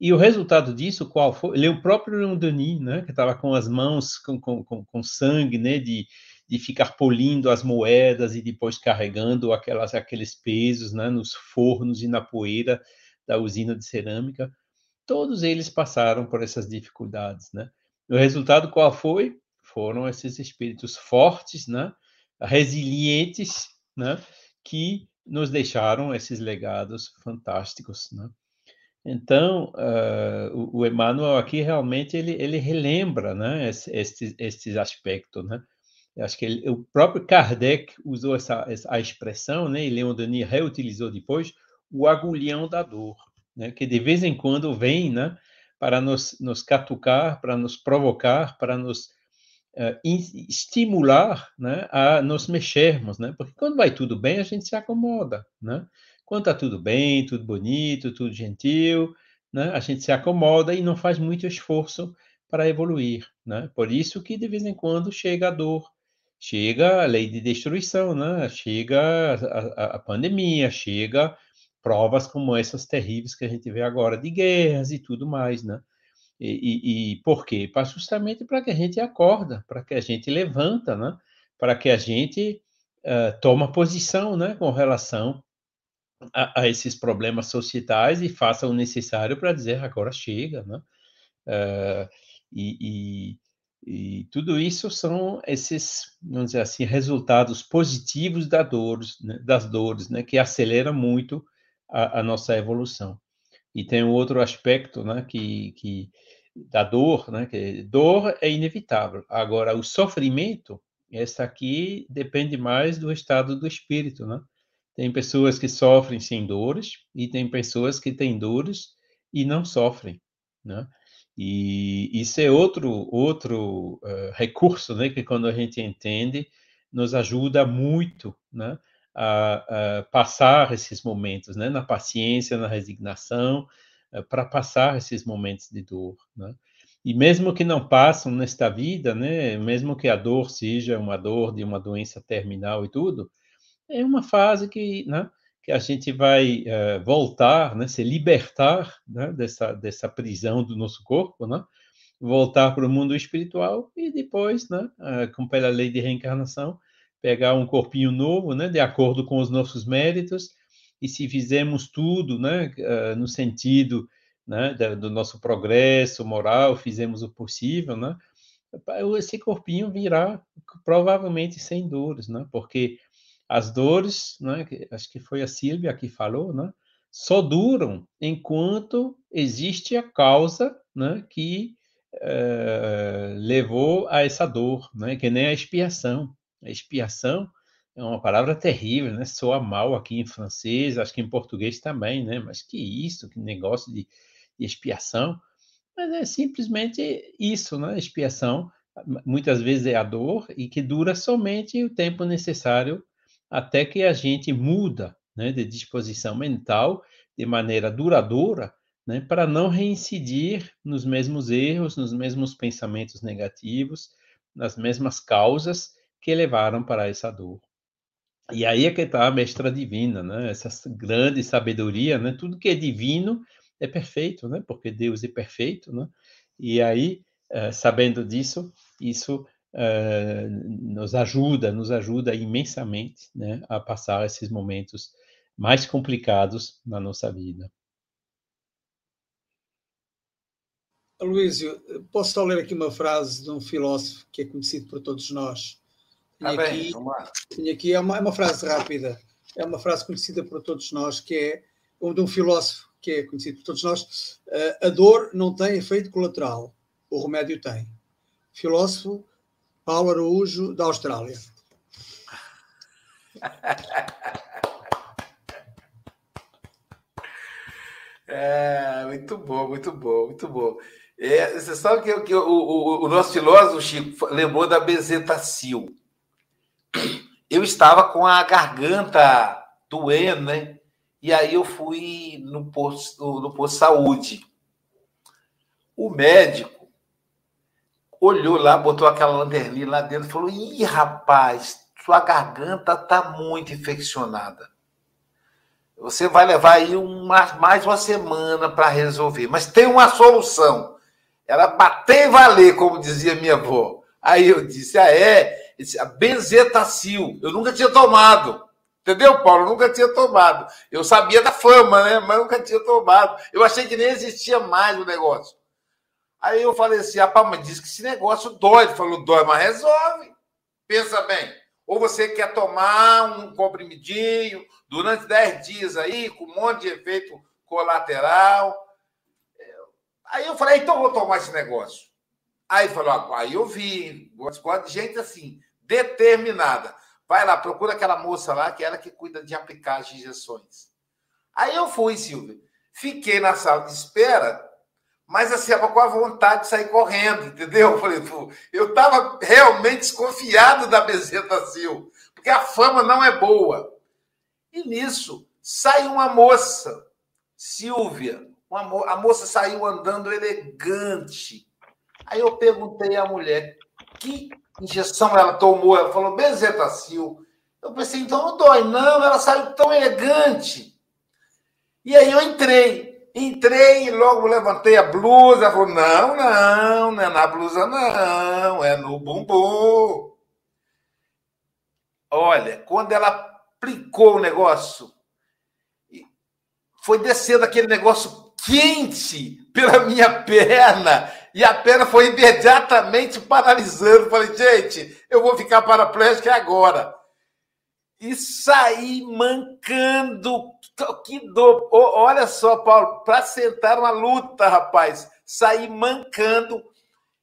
e o resultado disso, qual foi? Ele, o próprio Leon Denis, né, que estava com as mãos com, com, com sangue, né, de, de ficar polindo as moedas e depois carregando aquelas, aqueles pesos né, nos fornos e na poeira da usina de cerâmica. Todos eles passaram por essas dificuldades. Né? O resultado qual foi? foram esses espíritos fortes, né, resilientes, né, que nos deixaram esses legados fantásticos, né? Então, uh, o, o, Emmanuel aqui realmente ele, ele relembra, né, esses, esses aspectos, né? Acho que ele, o próprio Kardec usou essa, essa a expressão, né, e Leon Denis reutilizou depois, o agulhão da dor, né, que de vez em quando vem, né, para nos, nos catucar, para nos provocar, para nos uh, estimular né, a nos mexermos, né? Porque quando vai tudo bem, a gente se acomoda, né? Quando está tudo bem, tudo bonito, tudo gentil, né? A gente se acomoda e não faz muito esforço para evoluir, né? Por isso que de vez em quando chega a dor, chega a lei de destruição, né? Chega a, a, a pandemia, chega provas como essas terríveis que a gente vê agora de guerras e tudo mais, né? E, e, e por quê? Para justamente para que a gente acorda, para que a gente levanta, né? Para que a gente uh, toma posição, né? Com relação a, a, esses problemas societais e faça o necessário para dizer agora chega, né? Uh, e, e, tudo isso são esses, vamos dizer assim, resultados positivos da dores, né? das dores, né? Que aceleram muito a, a nossa evolução. E tem um outro aspecto, né, que, que da dor, né, que dor é inevitável. Agora, o sofrimento, essa aqui depende mais do estado do espírito, né? Tem pessoas que sofrem sem dores e tem pessoas que têm dores e não sofrem, né? E isso é outro outro uh, recurso, né, que quando a gente entende nos ajuda muito, né, a, a passar esses momentos, né? na paciência, na resignação, uh, para passar esses momentos de dor. Né? E mesmo que não passam nesta vida, né? mesmo que a dor seja uma dor de uma doença terminal e tudo, é uma fase que, né? que a gente vai uh, voltar, né? se libertar né? dessa, dessa prisão do nosso corpo, né? voltar para o mundo espiritual e depois, né? Uh, como pela lei de reencarnação, pegar um corpinho novo, né, de acordo com os nossos méritos, e se fizermos tudo, né, uh, no sentido, né, do nosso progresso moral, fizemos o possível, né, esse corpinho virá provavelmente sem dores, né, porque as dores, né, acho que foi a Sílvia que falou, né, só duram enquanto existe a causa né, que uh, levou a essa dor, né, que nem a expiação. Expiação é uma palavra terrível, né? Soa mal aqui em francês, acho que em português também, né? Mas que isso, que negócio de, de expiação. Mas é simplesmente isso, né? Expiação muitas vezes é a dor e que dura somente o tempo necessário até que a gente muda né, de disposição mental de maneira duradoura né, para não reincidir nos mesmos erros, nos mesmos pensamentos negativos, nas mesmas causas que levaram para essa dor. E aí é que está a mestra divina, né? essa grande sabedoria, né? tudo que é divino é perfeito, né? porque Deus é perfeito. Né? E aí, uh, sabendo disso, isso uh, nos ajuda, nos ajuda imensamente né? a passar esses momentos mais complicados na nossa vida. Luísio, posso só ler aqui uma frase de um filósofo que é conhecido por todos nós, Tá bem, aqui, aqui, é uma, é uma frase rápida, é uma frase conhecida por todos nós, que é de um filósofo que é conhecido por todos nós. A dor não tem efeito colateral, o remédio tem. Filósofo Paulo Araújo, da Austrália. É, muito bom, muito bom, muito bom. É, você sabe que, que o, o, o, nosso filósofo, Chico, lembrou da bezetacil eu estava com a garganta doendo, né? E aí eu fui no posto, no posto de saúde. O médico olhou lá, botou aquela lanterninha lá dentro e falou: Ih, rapaz, sua garganta está muito infeccionada. Você vai levar aí uma, mais uma semana para resolver. Mas tem uma solução. Ela bater e valer, como dizia minha avó. Aí eu disse: Ah, é? A benzetacil. Eu nunca tinha tomado. Entendeu, Paulo? Eu nunca tinha tomado. Eu sabia da fama, né? Mas nunca tinha tomado. Eu achei que nem existia mais o negócio. Aí eu falei assim: rapaz, mas diz que esse negócio dói. Ele falou: dói, mas resolve. Pensa bem. Ou você quer tomar um comprimidinho durante 10 dias aí, com um monte de efeito colateral. Aí eu falei: então vou tomar esse negócio. Aí falou: aí eu vi, gosto de gente assim determinada. Vai lá, procura aquela moça lá, que é ela que cuida de aplicar as injeções. Aí eu fui, Silvia. Fiquei na sala de espera, mas assim, com a vontade de sair correndo, entendeu? Eu falei, eu estava realmente desconfiado da Bezetacil, porque a fama não é boa. E nisso, sai uma moça, Silvia, uma mo a moça saiu andando elegante. Aí eu perguntei à mulher, que injeção ela tomou? Ela falou Bezetacil. Eu pensei, então não dói. Não, ela saiu tão elegante. E aí eu entrei. Entrei e logo levantei a blusa. Ela falou, não, não, não é na blusa, não. É no bumbum. Olha, quando ela aplicou o negócio, foi descendo aquele negócio quente pela minha perna e a perna foi imediatamente paralisando. Falei, gente, eu vou ficar paraplégico agora. E saí mancando. Que dor. Olha só, Paulo, para sentar uma luta, rapaz. Saí mancando.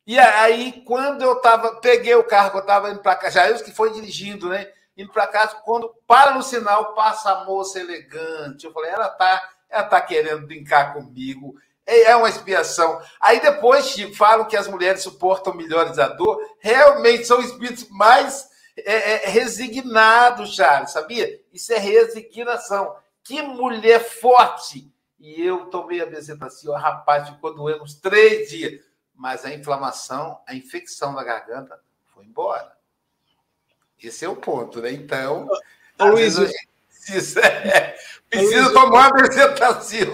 E aí, quando eu tava, peguei o carro que eu estava indo para cá, já eu que foi dirigindo, né? Indo para casa, quando para no sinal, passa a moça elegante. Eu falei, ela tá, ela tá querendo brincar comigo é uma expiação. Aí depois, Chico, falam que as mulheres suportam melhores a dor. Realmente são espíritos mais é, é, resignados, Charles, sabia? Isso é resignação. Que mulher forte! E eu tomei a bezetacil, o rapaz ficou doendo uns três dias. Mas a inflamação, a infecção da garganta foi embora. Esse é o ponto, né? Então, Luiz, precisa, é, precisa tomar a bezetacil.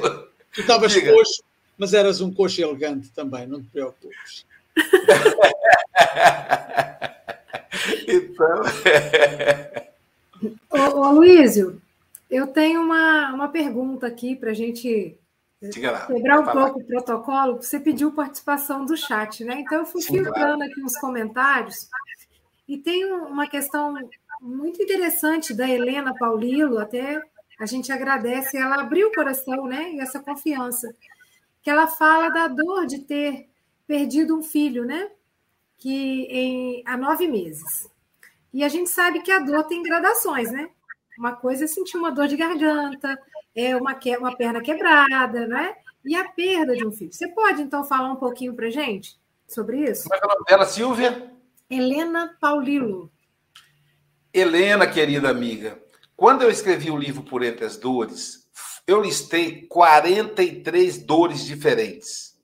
Tu estavas coxo, mas eras um coxo elegante também, não te preocupes. então. ô, ô, Luísio, eu tenho uma, uma pergunta aqui para a gente quebrar um pouco o protocolo. Você pediu participação do chat, né? Então eu fui Sim, filtrando claro. aqui uns comentários e tem uma questão muito interessante da Helena Paulilo, até a gente agradece, ela abriu o coração, né? E essa confiança. Que ela fala da dor de ter perdido um filho, né? Que em, há nove meses. E a gente sabe que a dor tem gradações, né? Uma coisa é sentir uma dor de garganta, é uma, que, uma perna quebrada, né? E a perda de um filho. Você pode, então, falar um pouquinho para gente sobre isso? Como é, é o nome dela, Silvia? Helena Paulilo. Helena, querida amiga, quando eu escrevi o livro Por Entre as Dores, eu listei 43 dores diferentes.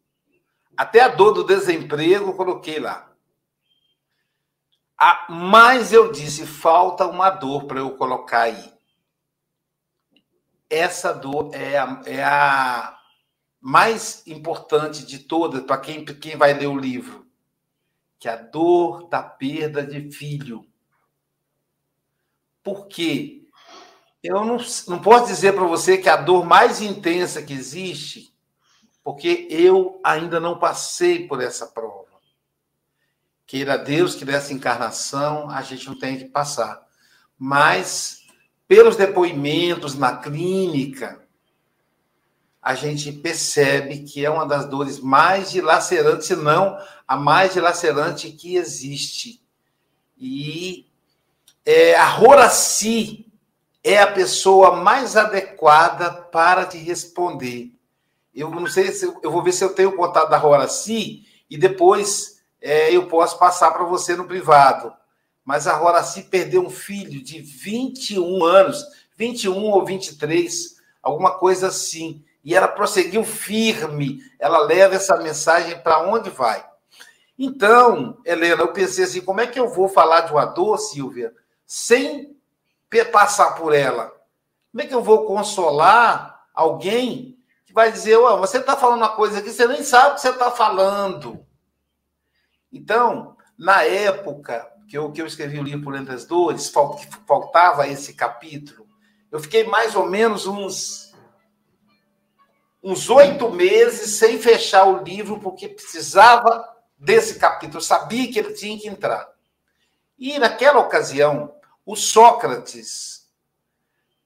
Até a dor do desemprego eu coloquei lá. Mas eu disse, falta uma dor para eu colocar aí. Essa dor é a, é a mais importante de todas para quem, quem vai ler o livro, que é a dor da perda de filho. Por quê? Eu não, não posso dizer para você que a dor mais intensa que existe, porque eu ainda não passei por essa prova. Queira Deus que nessa encarnação a gente não tenha que passar. Mas, pelos depoimentos na clínica, a gente percebe que é uma das dores mais dilacerantes, se não a mais dilacerante que existe. E é, a Horaci é a pessoa mais adequada para te responder. Eu não sei se eu vou ver se eu tenho o contato da Horaci e depois é, eu posso passar para você no privado. Mas a Horaci perdeu um filho de 21 anos, 21 ou 23, alguma coisa assim. E ela prosseguiu firme, ela leva essa mensagem para onde vai. Então, Helena, eu pensei assim: como é que eu vou falar de uma dor, Silvia, sem passar por ela? Como é que eu vou consolar alguém que vai dizer, oh, você está falando uma coisa aqui, você nem sabe o que você está falando. Então, na época que eu, que eu escrevi o livro Por Entre as Dores, faltava esse capítulo, eu fiquei mais ou menos uns uns oito meses sem fechar o livro, porque precisava desse capítulo, eu sabia que ele tinha que entrar. E naquela ocasião, o Sócrates,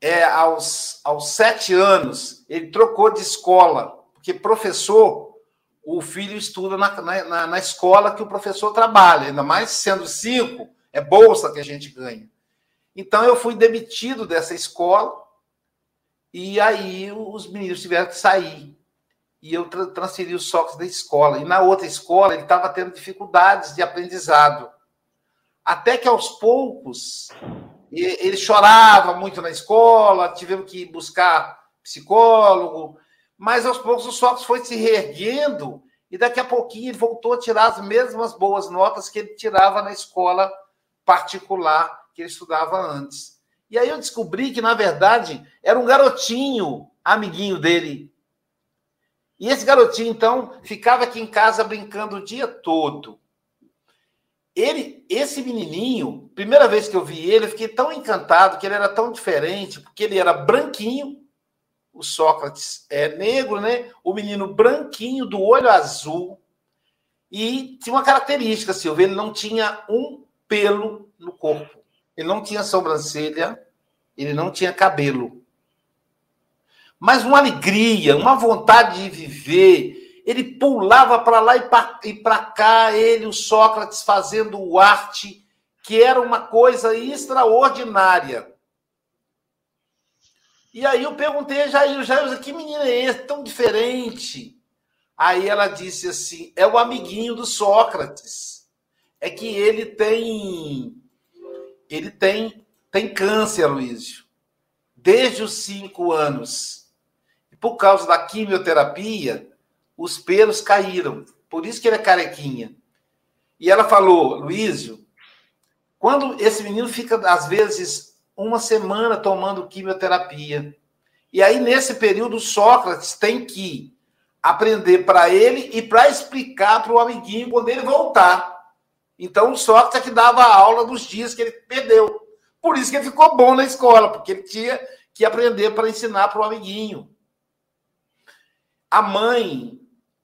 é, aos, aos sete anos, ele trocou de escola, porque professor, o filho estuda na, na, na escola que o professor trabalha, ainda mais sendo cinco, é bolsa que a gente ganha. Então eu fui demitido dessa escola, e aí os meninos tiveram que sair. E eu transferi o Sócrates da escola. E na outra escola ele estava tendo dificuldades de aprendizado. Até que aos poucos ele chorava muito na escola, tivemos que buscar psicólogo, mas aos poucos o Sócrates foi se reerguendo e daqui a pouquinho ele voltou a tirar as mesmas boas notas que ele tirava na escola particular que ele estudava antes. E aí eu descobri que, na verdade, era um garotinho, amiguinho dele. E esse garotinho, então, ficava aqui em casa brincando o dia todo. Ele, esse menininho, primeira vez que eu vi ele, eu fiquei tão encantado que ele era tão diferente, porque ele era branquinho, o Sócrates é negro, né? O menino branquinho, do olho azul, e tinha uma característica, Silvia, ele não tinha um pelo no corpo. Ele não tinha sobrancelha, ele não tinha cabelo. Mas uma alegria, uma vontade de viver, ele pulava para lá e para cá, ele, o Sócrates, fazendo o arte, que era uma coisa extraordinária. E aí eu perguntei a Jair, Jair, que menino é esse, tão diferente? Aí ela disse assim, é o amiguinho do Sócrates. É que ele tem, ele tem, tem câncer, Luísio, desde os cinco anos. E por causa da quimioterapia, os pelos caíram. Por isso que ele é carequinha. E ela falou, Luísio, quando esse menino fica, às vezes, uma semana tomando quimioterapia, e aí, nesse período, Sócrates tem que aprender para ele e para explicar para o amiguinho quando ele voltar. Então, Sócrates é que dava a aula dos dias que ele perdeu. Por isso que ele ficou bom na escola, porque ele tinha que aprender para ensinar para o amiguinho. A mãe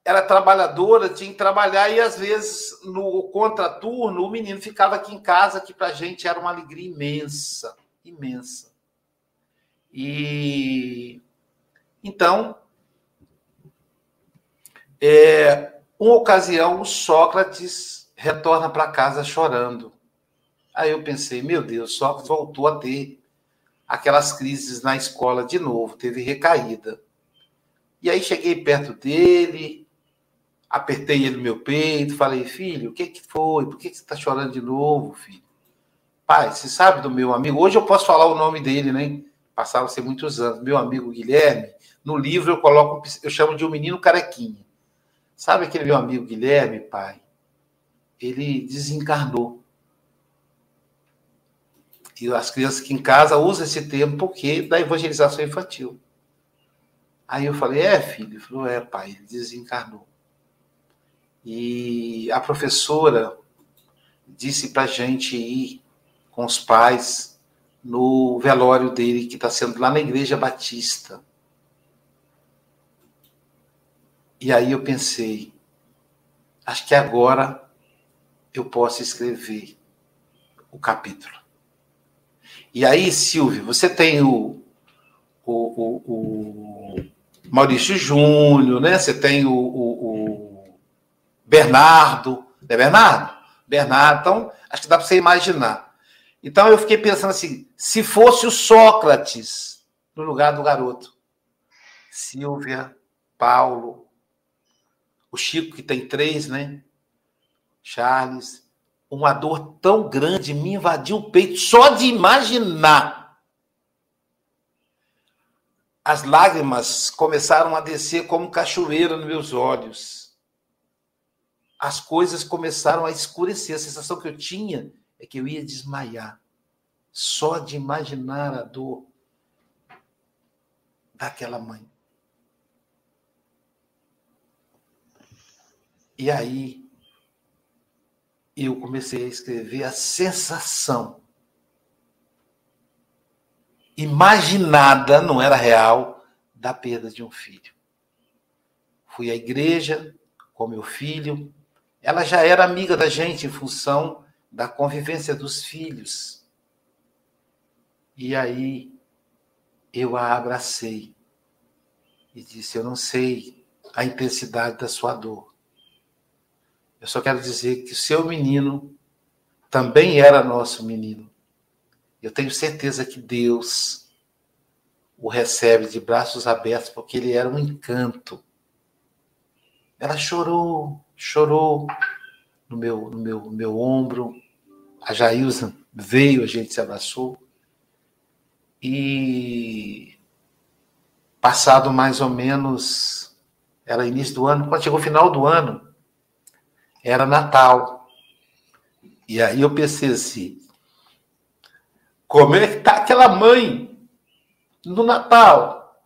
era trabalhadora, tinha que trabalhar e às vezes no contraturno o menino ficava aqui em casa, que para a gente era uma alegria imensa, imensa. E então, é, uma ocasião, o Sócrates retorna para casa chorando. Aí eu pensei, meu Deus, Sócrates voltou a ter aquelas crises na escola de novo, teve recaída. E aí cheguei perto dele, apertei ele no meu peito, falei, filho, o que, que foi? Por que, que você está chorando de novo, filho? Pai, você sabe do meu amigo? Hoje eu posso falar o nome dele, né? Passaram-se muitos anos. Meu amigo Guilherme, no livro eu coloco, eu chamo de um menino carequinha. Sabe aquele meu amigo Guilherme, pai? Ele desencarnou. E as crianças aqui em casa usam esse termo porque da evangelização infantil. Aí eu falei, é, filho? Ele falou, é, pai, ele desencarnou. E a professora disse para a gente ir com os pais no velório dele, que está sendo lá na Igreja Batista. E aí eu pensei, acho que agora eu posso escrever o capítulo. E aí, Silvio, você tem o, o, o, o Maurício Júnior, né? Você tem o, o, Bernardo, não é Bernardo? Bernardo, então acho que dá para você imaginar. Então eu fiquei pensando assim, se fosse o Sócrates no lugar do garoto, Silvia, Paulo, o Chico que tem três, né? Charles, uma dor tão grande me invadiu o peito só de imaginar. As lágrimas começaram a descer como cachoeira nos meus olhos. As coisas começaram a escurecer. A sensação que eu tinha é que eu ia desmaiar. Só de imaginar a dor daquela mãe. E aí eu comecei a escrever a sensação imaginada, não era real, da perda de um filho. Fui à igreja com meu filho. Ela já era amiga da gente em função da convivência dos filhos. E aí eu a abracei e disse: Eu não sei a intensidade da sua dor, eu só quero dizer que o seu menino também era nosso menino. Eu tenho certeza que Deus o recebe de braços abertos, porque ele era um encanto. Ela chorou, chorou no meu, no meu, no meu ombro. A Jailza veio, a gente se abraçou. E passado mais ou menos, era início do ano, quando chegou o final do ano, era Natal. E aí eu pensei assim: como é que está aquela mãe no Natal?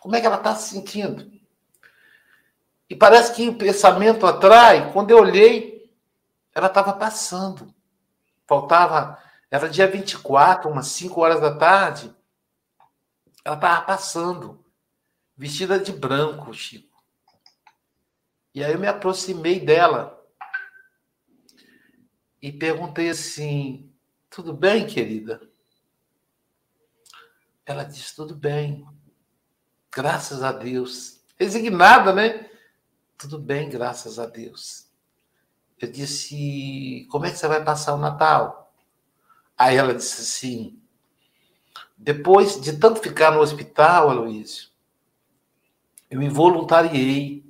Como é que ela está se sentindo? E parece que o pensamento atrai. Quando eu olhei, ela estava passando. Faltava, era dia 24, umas 5 horas da tarde. Ela estava passando, vestida de branco, Chico. E aí eu me aproximei dela e perguntei assim: tudo bem, querida? Ela disse: tudo bem, graças a Deus. Resignada, né? Tudo bem, graças a Deus. Eu disse: como é que você vai passar o Natal? Aí ela disse assim: depois de tanto ficar no hospital, Aloysio, eu me voluntariei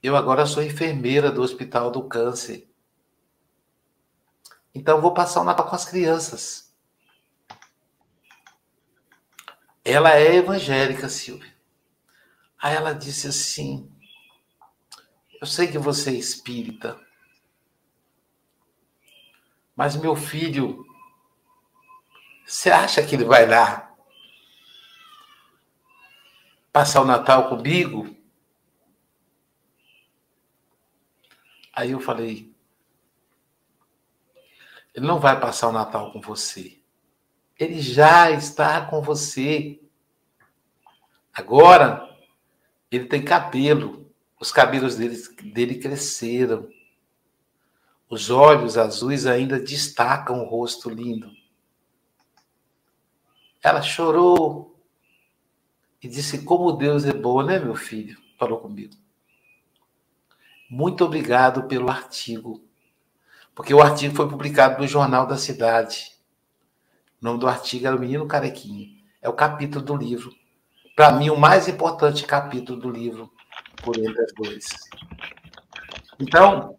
eu agora sou enfermeira do Hospital do Câncer. Então vou passar o Natal com as crianças. Ela é evangélica, Silvia. Aí ela disse assim: Eu sei que você é espírita, mas meu filho, você acha que ele vai lá passar o Natal comigo? Aí eu falei: ele não vai passar o Natal com você. Ele já está com você. Agora, Ele tem cabelo. Os cabelos dele, dele cresceram. Os olhos azuis ainda destacam o rosto lindo. Ela chorou e disse: Como Deus é bom, né, meu filho? Falou comigo. Muito obrigado pelo artigo. Porque o artigo foi publicado no Jornal da Cidade. O nome do artigo era O Menino Carequinho. É o capítulo do livro. Para mim, o mais importante capítulo do livro, por entre as dois. Então,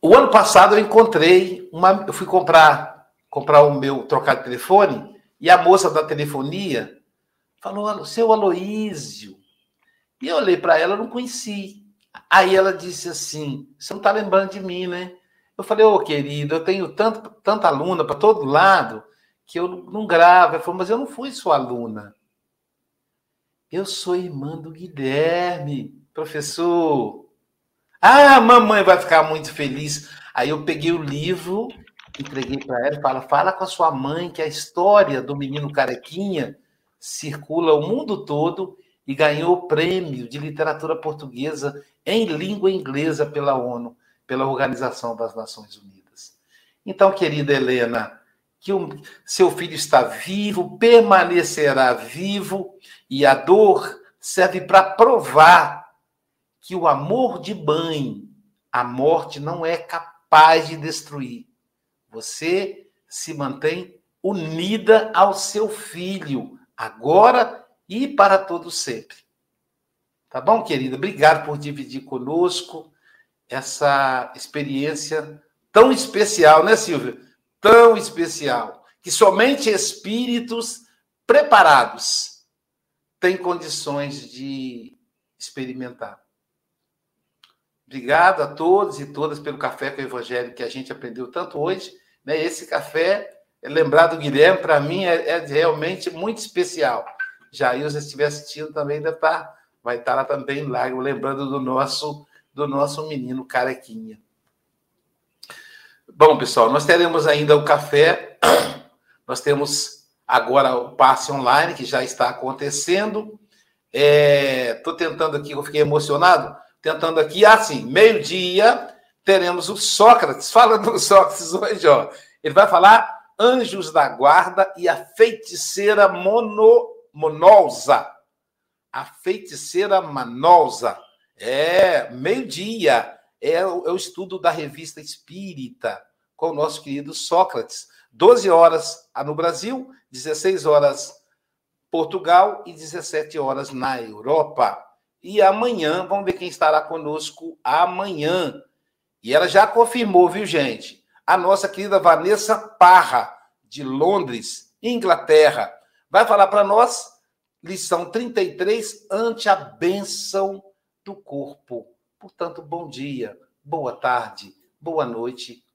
o ano passado eu encontrei uma. Eu fui comprar, comprar o meu trocar de telefone, e a moça da telefonia falou: seu Aloísio. E eu olhei para ela, não conheci. Aí ela disse assim: Você não está lembrando de mim, né? Eu falei, ô oh, querido, eu tenho tanto, tanta aluna para todo lado que eu não gravo. Ela falou, mas eu não fui sua aluna. Eu sou irmã do Guilherme, professor. Ah, mamãe vai ficar muito feliz. Aí eu peguei o livro, entreguei para ela fala, fala com a sua mãe que a história do menino carequinha circula o mundo todo e ganhou o prêmio de literatura portuguesa em língua inglesa pela ONU pela Organização das Nações Unidas. Então, querida Helena, que o seu filho está vivo, permanecerá vivo, e a dor serve para provar que o amor de mãe, a morte não é capaz de destruir. Você se mantém unida ao seu filho, agora e para todo sempre. Tá bom, querida? Obrigado por dividir conosco essa experiência tão especial, né, Silvia? Tão especial, que somente espíritos preparados têm condições de experimentar. Obrigado a todos e todas pelo café com o Evangelho que a gente aprendeu tanto hoje. Né? Esse café, é lembrar do Guilherme, para mim é, é, realmente muito especial. Jair, se estiver assistindo também, estar, tá, vai estar lá também, lá, lembrando do nosso do nosso menino carequinha. Bom, pessoal, nós teremos ainda o café, nós temos agora o passe online, que já está acontecendo. Estou é, tentando aqui, eu fiquei emocionado, tentando aqui, assim, meio-dia, teremos o Sócrates, falando do Sócrates hoje, ó. Ele vai falar Anjos da Guarda e a feiticeira mono, Monolza. A feiticeira Manolza. É, meio-dia. É, o, é o estudo da revista Espírita, com o nosso querido Sócrates. 12 horas no Brasil, 16 horas Portugal e 17 horas na Europa. E amanhã, vamos ver quem estará conosco amanhã. E ela já confirmou, viu, gente? A nossa querida Vanessa Parra, de Londres, Inglaterra, vai falar para nós, lição 33, ante a bênção do corpo. Portanto, bom dia, boa tarde, boa noite